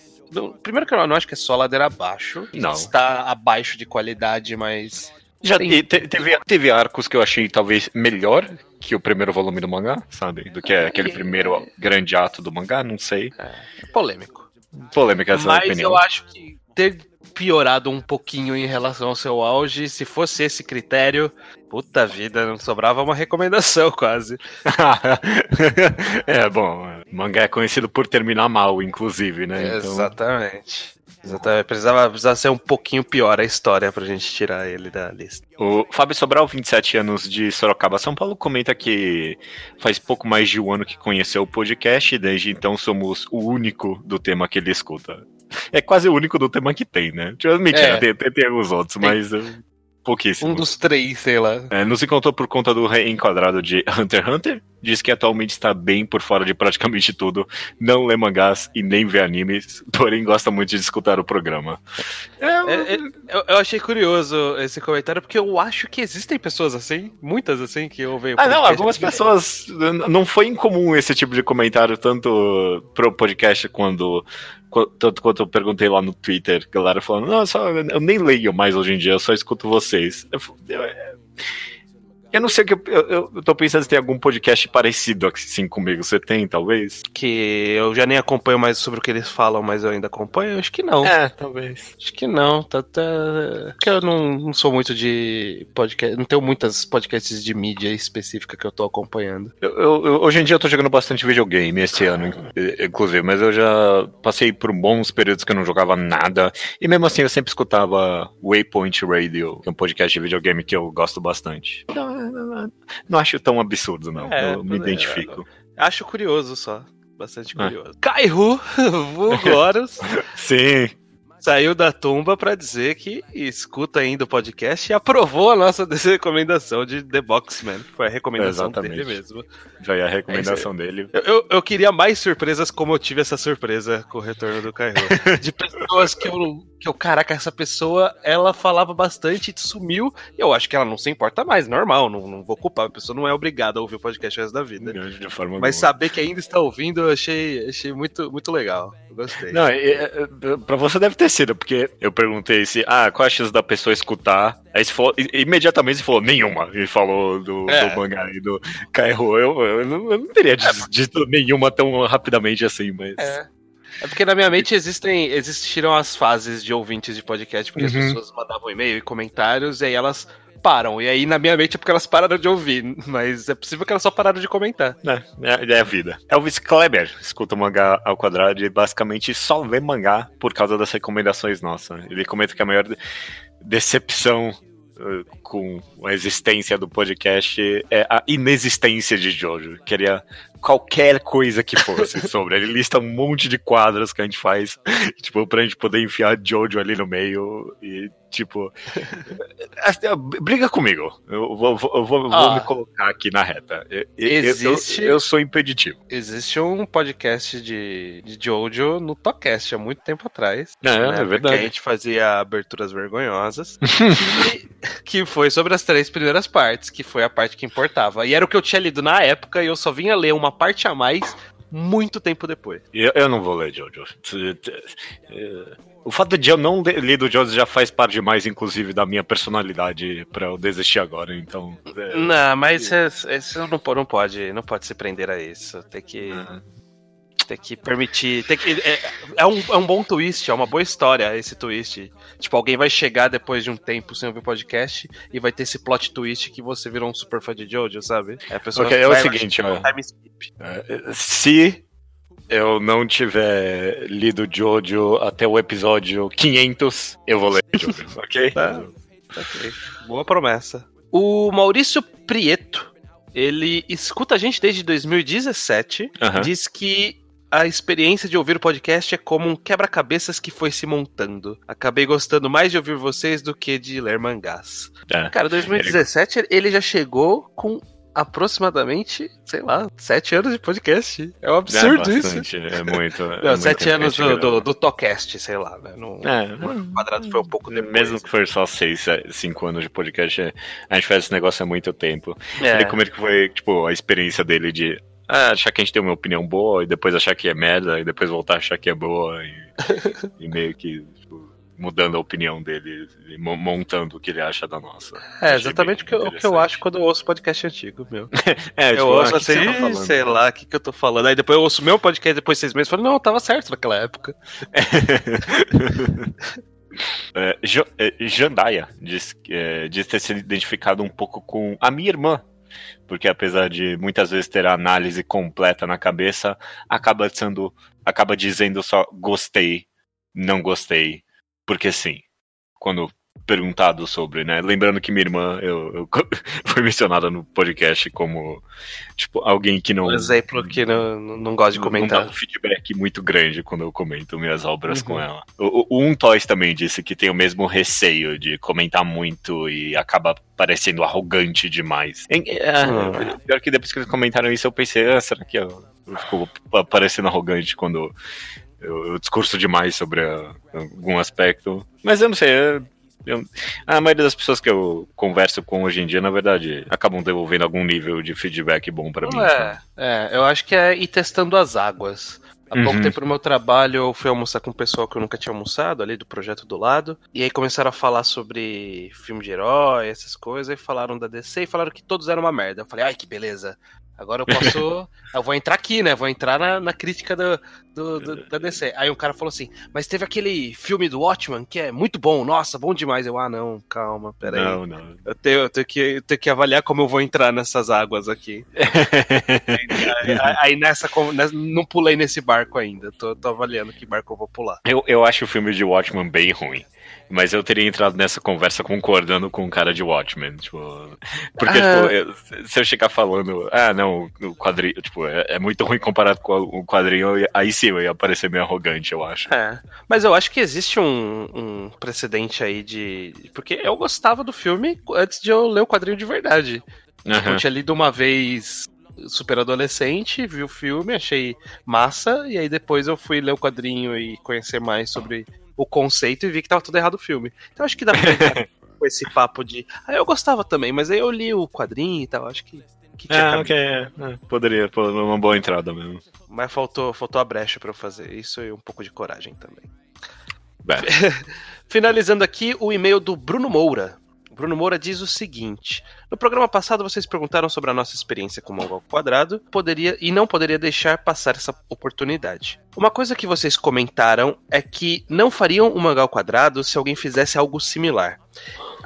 primeiro que eu não acho que é só ladeira abaixo. Não. Está abaixo de qualidade, mas. Já Tem- teve, teve arcos que eu achei talvez melhor que o primeiro volume do mangá, sabe? Do que aquele primeiro grande ato do mangá, não sei. É polêmico. Polêmica essa mas opinião. eu acho que ter piorado um pouquinho em relação ao seu auge, se fosse esse critério, puta vida, não sobrava uma recomendação quase. é, bom, mangá é conhecido por terminar mal, inclusive, né? Então, Exatamente. Exatamente. Precisava, precisava ser um pouquinho pior a história pra gente tirar ele da lista. O Fábio Sobral, 27 anos de Sorocaba, São Paulo, comenta que faz pouco mais de um ano que conheceu o podcast e desde então somos o único do tema que ele escuta. É quase o único do tema que tem, né? Mentira, É. tem, tem, tem alguns outros, Tem. mas pouquíssimos. Um dos três, sei lá. É, nos encontrou por conta do reenquadrado de Hunter x Hunter. Diz que atualmente está bem por fora de praticamente tudo. Não lê mangás e nem vê animes, porém gosta muito de escutar o programa. É, É, é, eu, eu achei curioso esse comentário, porque eu acho que existem pessoas assim, muitas assim, que ouvem o Ah, não, algumas pessoas. Não foi incomum esse tipo de comentário, tanto pro podcast quando. Tanto quanto eu perguntei lá no Twitter, galera falando, não, só, eu nem leio mais hoje em dia, eu só escuto vocês. Eu, eu, eu não sei o que. Eu, eu, eu tô pensando se tem algum podcast parecido assim comigo. Você tem, talvez? Que eu já nem acompanho mais sobre o que eles falam, mas eu ainda acompanho. Acho que não. É, talvez. Acho que não. Tá, tá... Porque eu não, não sou muito de podcast. Não tenho muitas podcasts de mídia específica que eu tô acompanhando. Eu, eu- eu- hoje em dia eu tô jogando bastante videogame esse ano, in- inclusive, mas eu já passei por bons períodos que eu não jogava nada. E mesmo assim eu sempre escutava Waypoint Radio, que é um podcast de videogame que eu gosto bastante. Não, não- acho tão absurdo, não. É, eu me é, identifico. Acho curioso só. Bastante Ah. curioso. Vulgo Horus, Sim. Saiu da tumba pra dizer que escuta ainda o podcast e aprovou a nossa recomendação de The Boxman. que Foi a recomendação dele mesmo. Já é a recomendação dele. Eu, eu, eu queria mais surpresas como eu tive essa surpresa com o retorno do Kaihu. De pessoas que eu, que eu, caraca, essa pessoa, ela falava bastante e sumiu. E eu acho que ela não se importa mais, normal, não, não vou culpar. A pessoa não é obrigada a ouvir o podcast o resto da vida. Mas alguma. saber que ainda está ouvindo, eu achei, achei muito, muito legal. Gostei. Não, é, é, é, pra você deve ter sido, porque eu perguntei se, ah, qual a chance da pessoa escutar? Aí você falou, imediatamente você falou, nenhuma. E falou do, É. do mangá e do Kairo. Eu, eu, não, eu não teria dito, dito nenhuma tão rapidamente assim, mas. É. É porque na minha mente existem, existiram as fases de ouvintes de podcast, porque as Uhum. pessoas mandavam e-mail e comentários, e aí elas param. E aí na minha mente é porque elas pararam de ouvir, mas é possível que elas só pararam de comentar. É, é, é a vida. Elvis Kleber escuta o mangá ao quadrado e basicamente só vê mangá por causa das recomendações nossas. Ele comenta que a maior de- decepção eh, com a existência do podcast é a inexistência de Jojo. Queria qualquer coisa que fosse sobre. Ele lista um monte de quadros que a gente faz, tipo, pra gente poder enfiar Jojo ali no meio e, tipo. Briga comigo. Eu vou, vou- vou- vou Ah. me colocar aqui na reta. Eu, Existe- eu, eu sou impeditivo. Existe um podcast de, de Jojo no Tocast há muito tempo atrás. É, é né, verdade. Que a gente fazia aberturas vergonhosas. que, que foi sobre as três primeiras partes, que foi a parte que importava. E era o que eu tinha lido na época, e eu só vinha ler uma parte a mais muito tempo depois. Eu, eu não vou ler Jojo. O fato de eu não ler do Jojo já faz parte demais, inclusive, da minha personalidade pra eu desistir agora, então. é, Não, mas isso não, po- não pode, não pode se prender a isso. Tem que, tem que permitir. Tem que, é, é um, é um bom twist, é uma boa história esse twist. Tipo, alguém vai chegar depois de um tempo sem ouvir podcast e vai ter esse plot twist que você virou um super fã de Jojo, sabe? A pessoa Ok, é o seguinte, ó. skip. É, Se eu não tiver lido Jojo até o episódio 500, eu vou ler Jojo, ok? Tá. Ok, Boa promessa. O Maurício Prieto, ele escuta a gente desde 2017. Aham. Diz que a experiência de ouvir o podcast é como um quebra-cabeças que foi se montando. Acabei gostando mais de ouvir vocês do que de ler mangás. É. Cara, 2017 ele já chegou com aproximadamente, sei lá, sete anos de podcast. É um absurdo é isso. bastante, É muito. é Não, muito sete anos do, do, do Tocast, sei lá, né? No, É, o quadrado foi um pouco depois. Mesmo que for só seis, cinco anos de podcast, é- a gente faz esse negócio há muito tempo. É. Ele como é que foi, tipo, a experiência dele de ah, achar que a gente tem uma opinião boa e depois achar que é merda e depois voltar a achar que é boa e, e meio que tipo, mudando a opinião dele e mo- montando o que ele acha da nossa. É, Achei exatamente o que, eu, o que eu acho quando eu ouço podcast antigo, meu. É, eu tipo, ouço ah, o que que assim, tá sei lá, o que, que eu tô falando. Aí depois eu ouço meu podcast depois de seis meses e falo, não, tava certo naquela época. É, é, Jandaia diz, é, diz ter se identificado um pouco com a minha irmã. Porque apesar de muitas vezes ter a análise completa na cabeça, acaba sendo. acaba dizendo só gostei, não gostei. Porque sim. Quando perguntado sobre, né? Lembrando que minha irmã eu, eu- foi mencionada no podcast como tipo alguém que não Um exemplo que não, não, gosto de comentar. Não dá um feedback muito grande quando eu comento minhas obras Uhum. com ela. O, o, Um Toys também disse que tem o mesmo receio de comentar muito e acaba parecendo arrogante demais. Em- é, Hum. Pior que depois que eles comentaram isso, eu pensei, ah, será que eu, eu fico pa- parecendo arrogante quando eu, eu discurso demais sobre a- algum aspecto? Mas eu não sei. eu- eu- a maioria das pessoas que eu converso com hoje em dia, na verdade, acabam devolvendo algum nível de feedback bom pra mim. sabe? É, é, eu acho que é ir testando as águas. Há pouco Uhum. tempo no meu trabalho, eu fui almoçar com um pessoal que eu nunca tinha almoçado, ali do projeto do lado. E aí começaram a falar sobre filme de herói, essas coisas, e falaram da DC e falaram que todos eram uma merda. Eu falei, ai que beleza. Agora eu posso. eu vou entrar aqui, né? Vou entrar na, na crítica do, do- do- da DC. Aí um cara falou assim: Mas teve aquele filme do Watchman que é muito bom, nossa, bom demais. Eu, ah, não, calma, peraí. Não, não. Eu tenho, eu tenho que, eu tenho que avaliar como eu vou entrar nessas águas aqui. Aí, aí nessa, Não pulei nesse barco ainda. Tô, tô avaliando que barco eu vou pular. Eu, eu acho o filme de Watchmen bem ruim. Mas eu teria entrado nessa conversa concordando com o cara de Watchmen, tipo... Porque, Ah. tipo, eu- se eu chegar falando, ah, não, o quadrinho, tipo, é, é muito ruim comparado com o quadrinho, aí sim eu ia parecer meio arrogante, eu acho. É. Mas eu acho que existe um, um precedente aí de. Porque eu gostava do filme antes de eu ler o quadrinho de verdade. Tipo, Aham. eu tinha lido uma vez super adolescente, vi o filme, achei massa, e aí depois eu fui ler o quadrinho e conhecer mais sobre o conceito e vi que tava tudo errado o filme. Então acho que dá pra com esse papo de. Ah, eu gostava também, mas aí eu li o quadrinho e tal, acho que. que tinha Ah, ok, é, é, poderia, pô, uma boa entrada mesmo. Mas faltou, faltou a brecha pra eu fazer isso e um pouco de coragem também. Finalizando aqui o e-mail do Bruno Moura. Bruno Moura diz o seguinte: No programa passado vocês perguntaram sobre a nossa experiência com o Mongol Quadrado, poderia e não poderia deixar passar essa oportunidade. Uma coisa que vocês comentaram é que não fariam o Mangá ao Quadrado se alguém fizesse algo similar.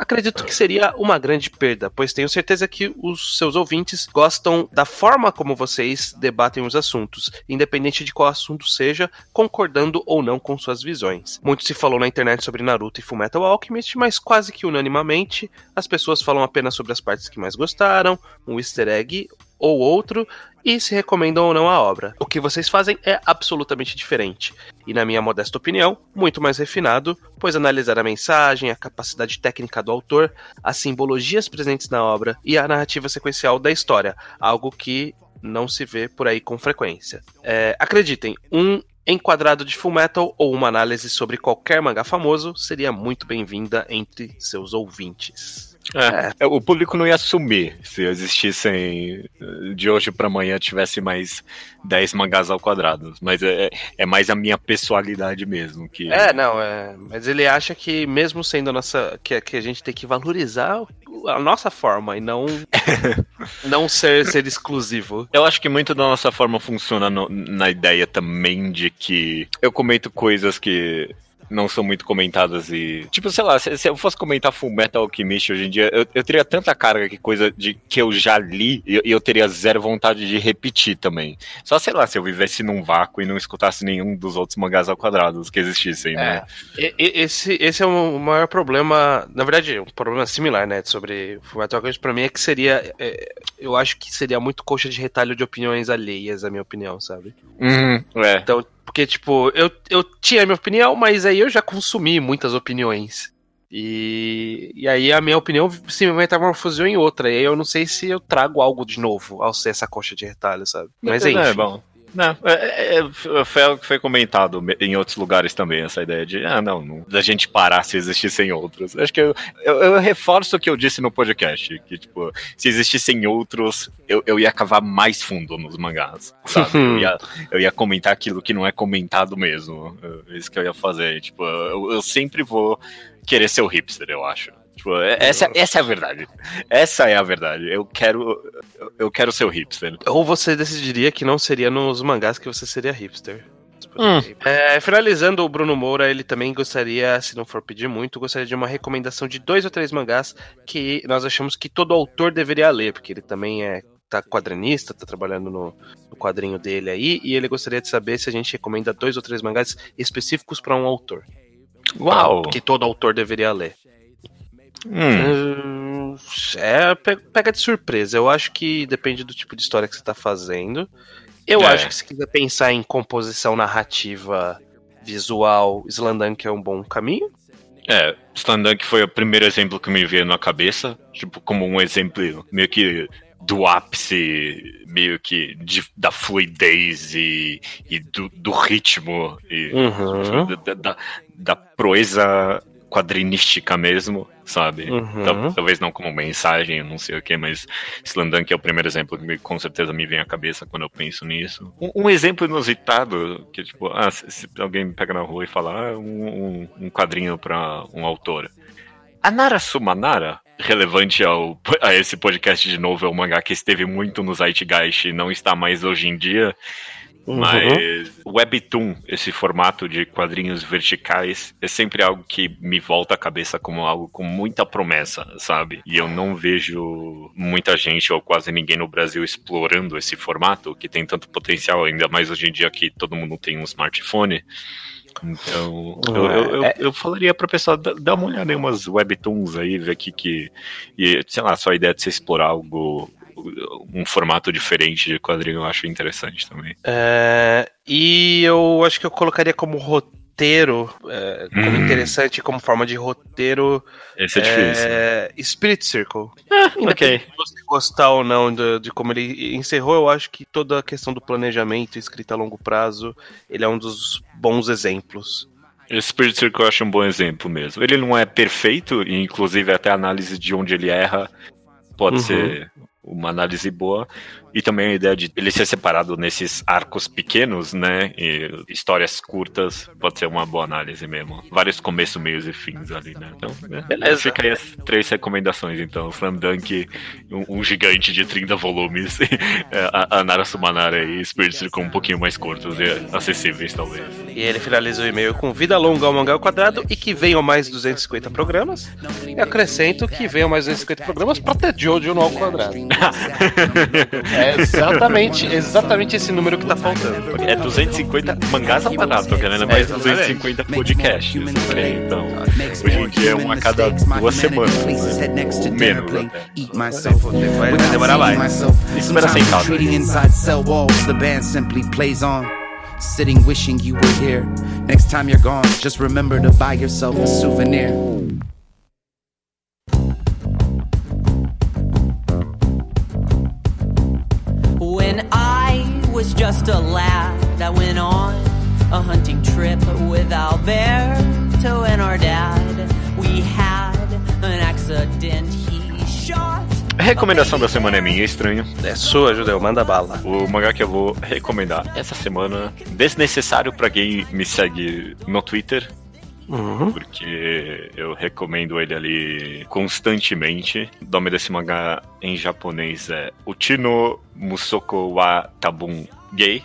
Acredito que seria uma grande perda, pois tenho certeza que os seus ouvintes gostam da forma como vocês debatem os assuntos, independente de qual assunto seja, concordando ou não com suas visões. Muito se falou na internet sobre Naruto e Fullmetal Alchemist, mas quase que unanimamente as pessoas falam apenas sobre as partes que mais gostaram, um easter egg ou outro, e se recomendam ou não a obra. O que vocês fazem é absolutamente diferente, e na minha modesta opinião, muito mais refinado, pois analisar a mensagem, a capacidade técnica do autor, as simbologias presentes na obra e a narrativa sequencial da história, algo que não se vê por aí com frequência. É, acreditem, um enquadrado de Fullmetal ou uma análise sobre qualquer mangá famoso seria muito bem-vinda entre seus ouvintes. É, o público não ia sumir se existissem de hoje pra amanhã tivesse mais 10 mangás ao quadrado. Mas é, é mais a minha pessoalidade mesmo. Que... É, não, é, mas ele acha que mesmo sendo a nossa que, que a gente tem que valorizar a nossa forma e não não ser ser exclusivo. Eu acho que muito da nossa forma funciona no- na ideia também de que eu comento coisas que não são muito comentadas e. Tipo, sei lá, se, se eu fosse comentar Full Metal Alchemist hoje em dia, eu, eu teria tanta carga que coisa de que eu já li e eu, eu teria zero vontade de repetir também. Só sei lá, se eu vivesse num vácuo e não escutasse nenhum dos outros mangás ao quadrado que existissem, né? E- esse, esse é o maior problema, na verdade, um problema similar, né, sobre Fullmetal Alchemist pra mim é que seria, é, eu acho que seria muito coxa de retalho de opiniões alheias, a minha opinião, sabe? Uhum, é. Então, porque, tipo, eu, eu tinha a minha opinião, mas aí eu já consumi muitas opiniões. E, e aí a minha opinião se metamorfoseou em outra. E aí eu não sei se eu trago algo de novo ao ser essa coxa de retalho, sabe? Mas é, enfim. é bom. Não, é, é, foi algo que foi comentado em outros lugares também, essa ideia de, ah, não, não da gente parar se existissem outros. Acho que eu, eu, eu, reforço o que eu disse no podcast, que, tipo, se existissem outros, eu, eu ia cavar mais fundo nos mangás, sabe? eu, ia, eu ia comentar aquilo que não é comentado mesmo. É isso que eu ia fazer. Tipo, eu, eu sempre vou querer ser o hipster, eu acho. Tipo, essa, essa é a verdade. Essa é a verdade. Eu quero. Eu quero ser o hipster. Ou você decidiria que não seria nos mangás que você seria hipster. Hum. É, finalizando, o Bruno Moura, ele também gostaria, se não for pedir muito, gostaria de uma recomendação de dois ou três mangás que nós achamos que todo autor deveria ler, porque ele também é tá quadrinista, tá trabalhando no, no quadrinho dele aí, e ele gostaria de saber se a gente recomenda dois ou três mangás específicos para um autor. Uau! Que todo autor deveria ler. Hum. É, pega de surpresa. Eu acho que depende do tipo de história que você tá fazendo. Eu é. acho que se quiser pensar em composição narrativa visual, Slandunk é um bom caminho. É, Slandunk foi o primeiro exemplo que me veio na cabeça, tipo, como um exemplo meio que do ápice, meio que de, da fluidez e, e do, do, ritmo e uhum. da, da, da proeza quadrinística mesmo, sabe? Uhum. Talvez não como mensagem, não sei o que, mas Slandunk é o primeiro exemplo que com certeza me vem à cabeça quando eu penso nisso. Um, um exemplo inusitado, que tipo, ah, se, se, alguém me pega na rua e fala ah, um, um quadrinho para um autor. A Nara Sumanara, relevante ao, a esse podcast de novo, é um mangá que esteve muito no Zeitgeist e não está mais hoje em dia. Uhum. Mas Webtoon, esse formato de quadrinhos verticais, é sempre algo que me volta à cabeça como algo com muita promessa, sabe? E eu não vejo muita gente ou quase ninguém no Brasil explorando esse formato, que tem tanto potencial, ainda mais hoje em dia que todo mundo tem um smartphone. Então, eu, eu, eu, é. eu falaria pra pessoa dar uma olhada em umas webtoons aí, ver aqui que. E, sei lá, só a ideia de você explorar algo um formato diferente de quadrinho eu acho interessante também. É, e eu acho que eu colocaria como roteiro, é, como hum. interessante, como forma de roteiro. Esse é difícil. É, Spirit Circle. Ah, ok. Se você gostar ou não de, de, como ele encerrou, eu acho que toda a questão do planejamento, escrita a longo prazo, ele é um dos bons exemplos. Spirit Circle eu acho um bom exemplo mesmo. Ele não é perfeito, e inclusive até a análise de onde ele erra pode uhum. ser uma análise boa e também a ideia de ele ser separado nesses arcos pequenos, né, e histórias curtas, pode ser uma boa análise mesmo. Vários começos, meios e fins ali, né. Então, né, beleza. Fica aí as três recomendações, então. Slam Dunk, um, um gigante de 30 volumes, a, a Nara Sumanara e Spirit Circle um pouquinho mais curtos e acessíveis, talvez. E ele finaliza o e-mail com vida longa ao mangá ao quadrado e que venham mais 250 programas. E acrescento que venham mais 250 programas pra ter Jojo no ao quadrado. É exatamente, exatamente esse número que tá faltando. É 250 mangás apagados, tô querendo mais 250 podcasts. Né? Então, hoje em dia é um a cada duas semanas. Né? Menos até. Vai demorar mais. Espera sentado. Sitting wishing you were here. Next time you're gone, just remember to buy yourself a souvenir. Was just a lad that went on a hunting trip with Alberto and our dad. We had an accident, he shot. A recomendação da semana é minha, estranho. É sua, Judeu, manda bala. O mangá que eu vou recomendar essa semana, desnecessário para quem me segue no Twitter, Uhum. Porque eu recomendo ele ali constantemente. O nome desse mangá em japonês é Uchino Musoko wa Tabun Gay.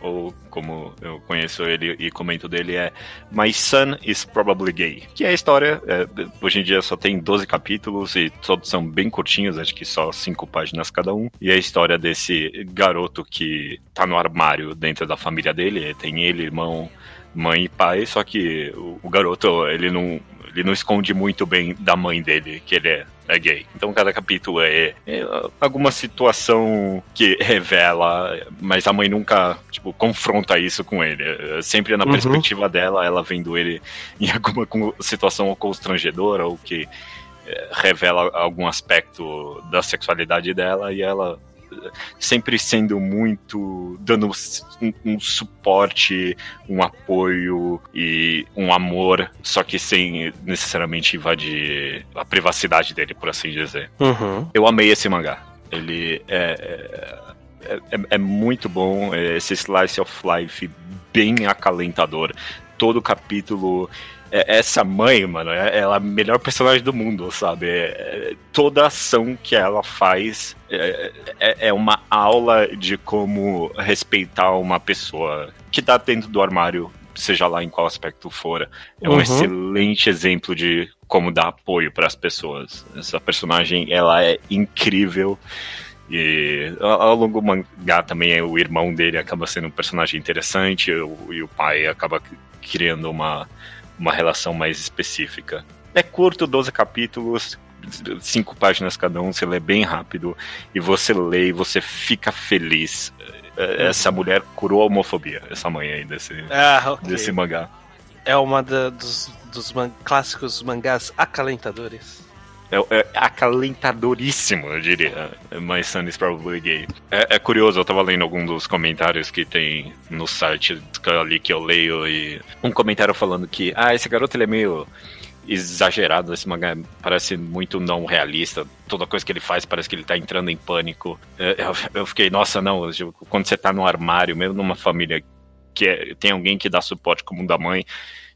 Ou como eu conheço ele e comento dele, é My Son is Probably Gay. Que é a história, é, hoje em dia só tem 12 capítulos e todos são bem curtinhos, acho que só 5 páginas cada um. E é a história desse garoto que tá no armário dentro da família dele, tem ele, irmão, mãe e pai, só que o, o garoto, ele não, ele não esconde muito bem da mãe dele, que ele é, é gay. Então cada capítulo é, é alguma situação que revela, mas a mãe nunca, tipo, confronta isso com ele. É sempre na Uhum. perspectiva dela, ela vendo ele em alguma situação constrangedora ou que é, revela algum aspecto da sexualidade dela e ela sempre sendo muito dando um, um suporte, um apoio e um amor, só que sem necessariamente invadir a privacidade dele, por assim dizer. Uhum. Eu amei esse mangá. Ele é, é, é- é muito bom, é esse slice of life bem acalentador. Todo capítulo. É- Essa mãe, mano, é- ela é a melhor personagem do mundo, sabe? É- é- toda ação que ela faz é, é- é uma aula de como respeitar uma pessoa que tá dentro do armário, seja lá em qual aspecto for. É um Uhum. excelente exemplo de como dar apoio para as pessoas. Essa personagem, ela é incrível. E ao longo do mangá também o irmão dele acaba sendo um personagem interessante e o pai acaba criando uma, uma relação mais específica. É curto, 12 capítulos, cinco páginas cada um, você lê bem rápido e você lê e você fica feliz. É, Essa mulher curou a homofobia, essa mãe aí desse, Ah, ok. desse mangá. É uma da- dos, dos man- clássicos mangás acalentadores. É, é acalentadoríssimo, eu diria. My son is probably gay. É, é curioso, eu tava lendo algum dos comentários que tem no site ali que eu leio e um comentário falando que, ah, esse garoto ele é meio exagerado, esse mangá parece muito não realista, toda coisa que ele faz parece que ele tá entrando em pânico. É, Eu, eu fiquei, nossa, não, tipo, quando você tá no armário, mesmo numa família que é- tem alguém que dá suporte como o da mãe,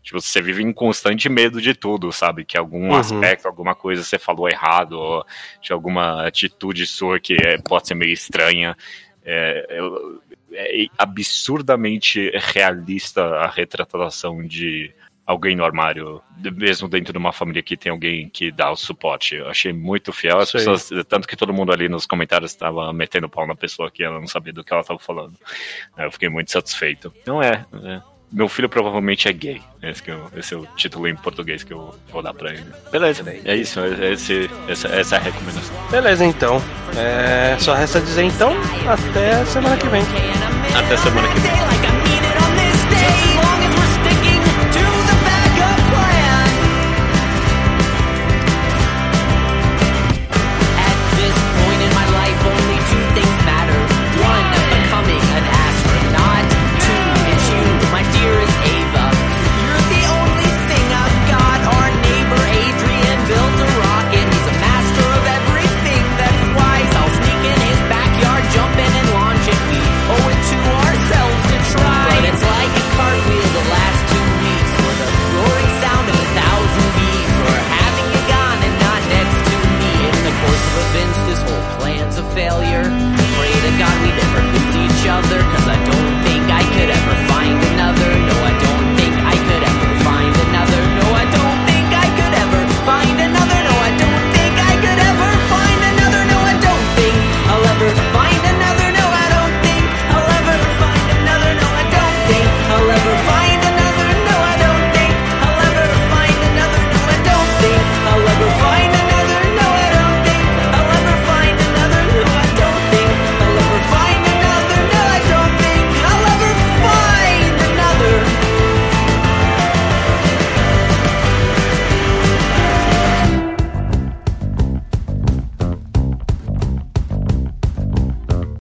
Tipo, você vive em constante medo de tudo, sabe? Que algum Uhum. aspecto, alguma coisa você falou errado, ou de alguma atitude sua que é- pode ser meio estranha. É, eu- é absurdamente realista a retratação de alguém no armário, mesmo dentro de uma família que tem alguém que dá o suporte. Eu achei muito fiel. As pessoas, tanto que todo mundo ali nos comentários estava metendo pau na pessoa que ela não sabia do que ela estava falando. Eu fiquei muito satisfeito. Não é, é. Meu filho provavelmente é gay. Esse, que eu- esse é o título em português que eu vou dar pra ele. Beleza, é isso. É, esse, essa, essa é a recomendação. Beleza, então. É, só resta dizer então, até semana que vem. Até semana que vem.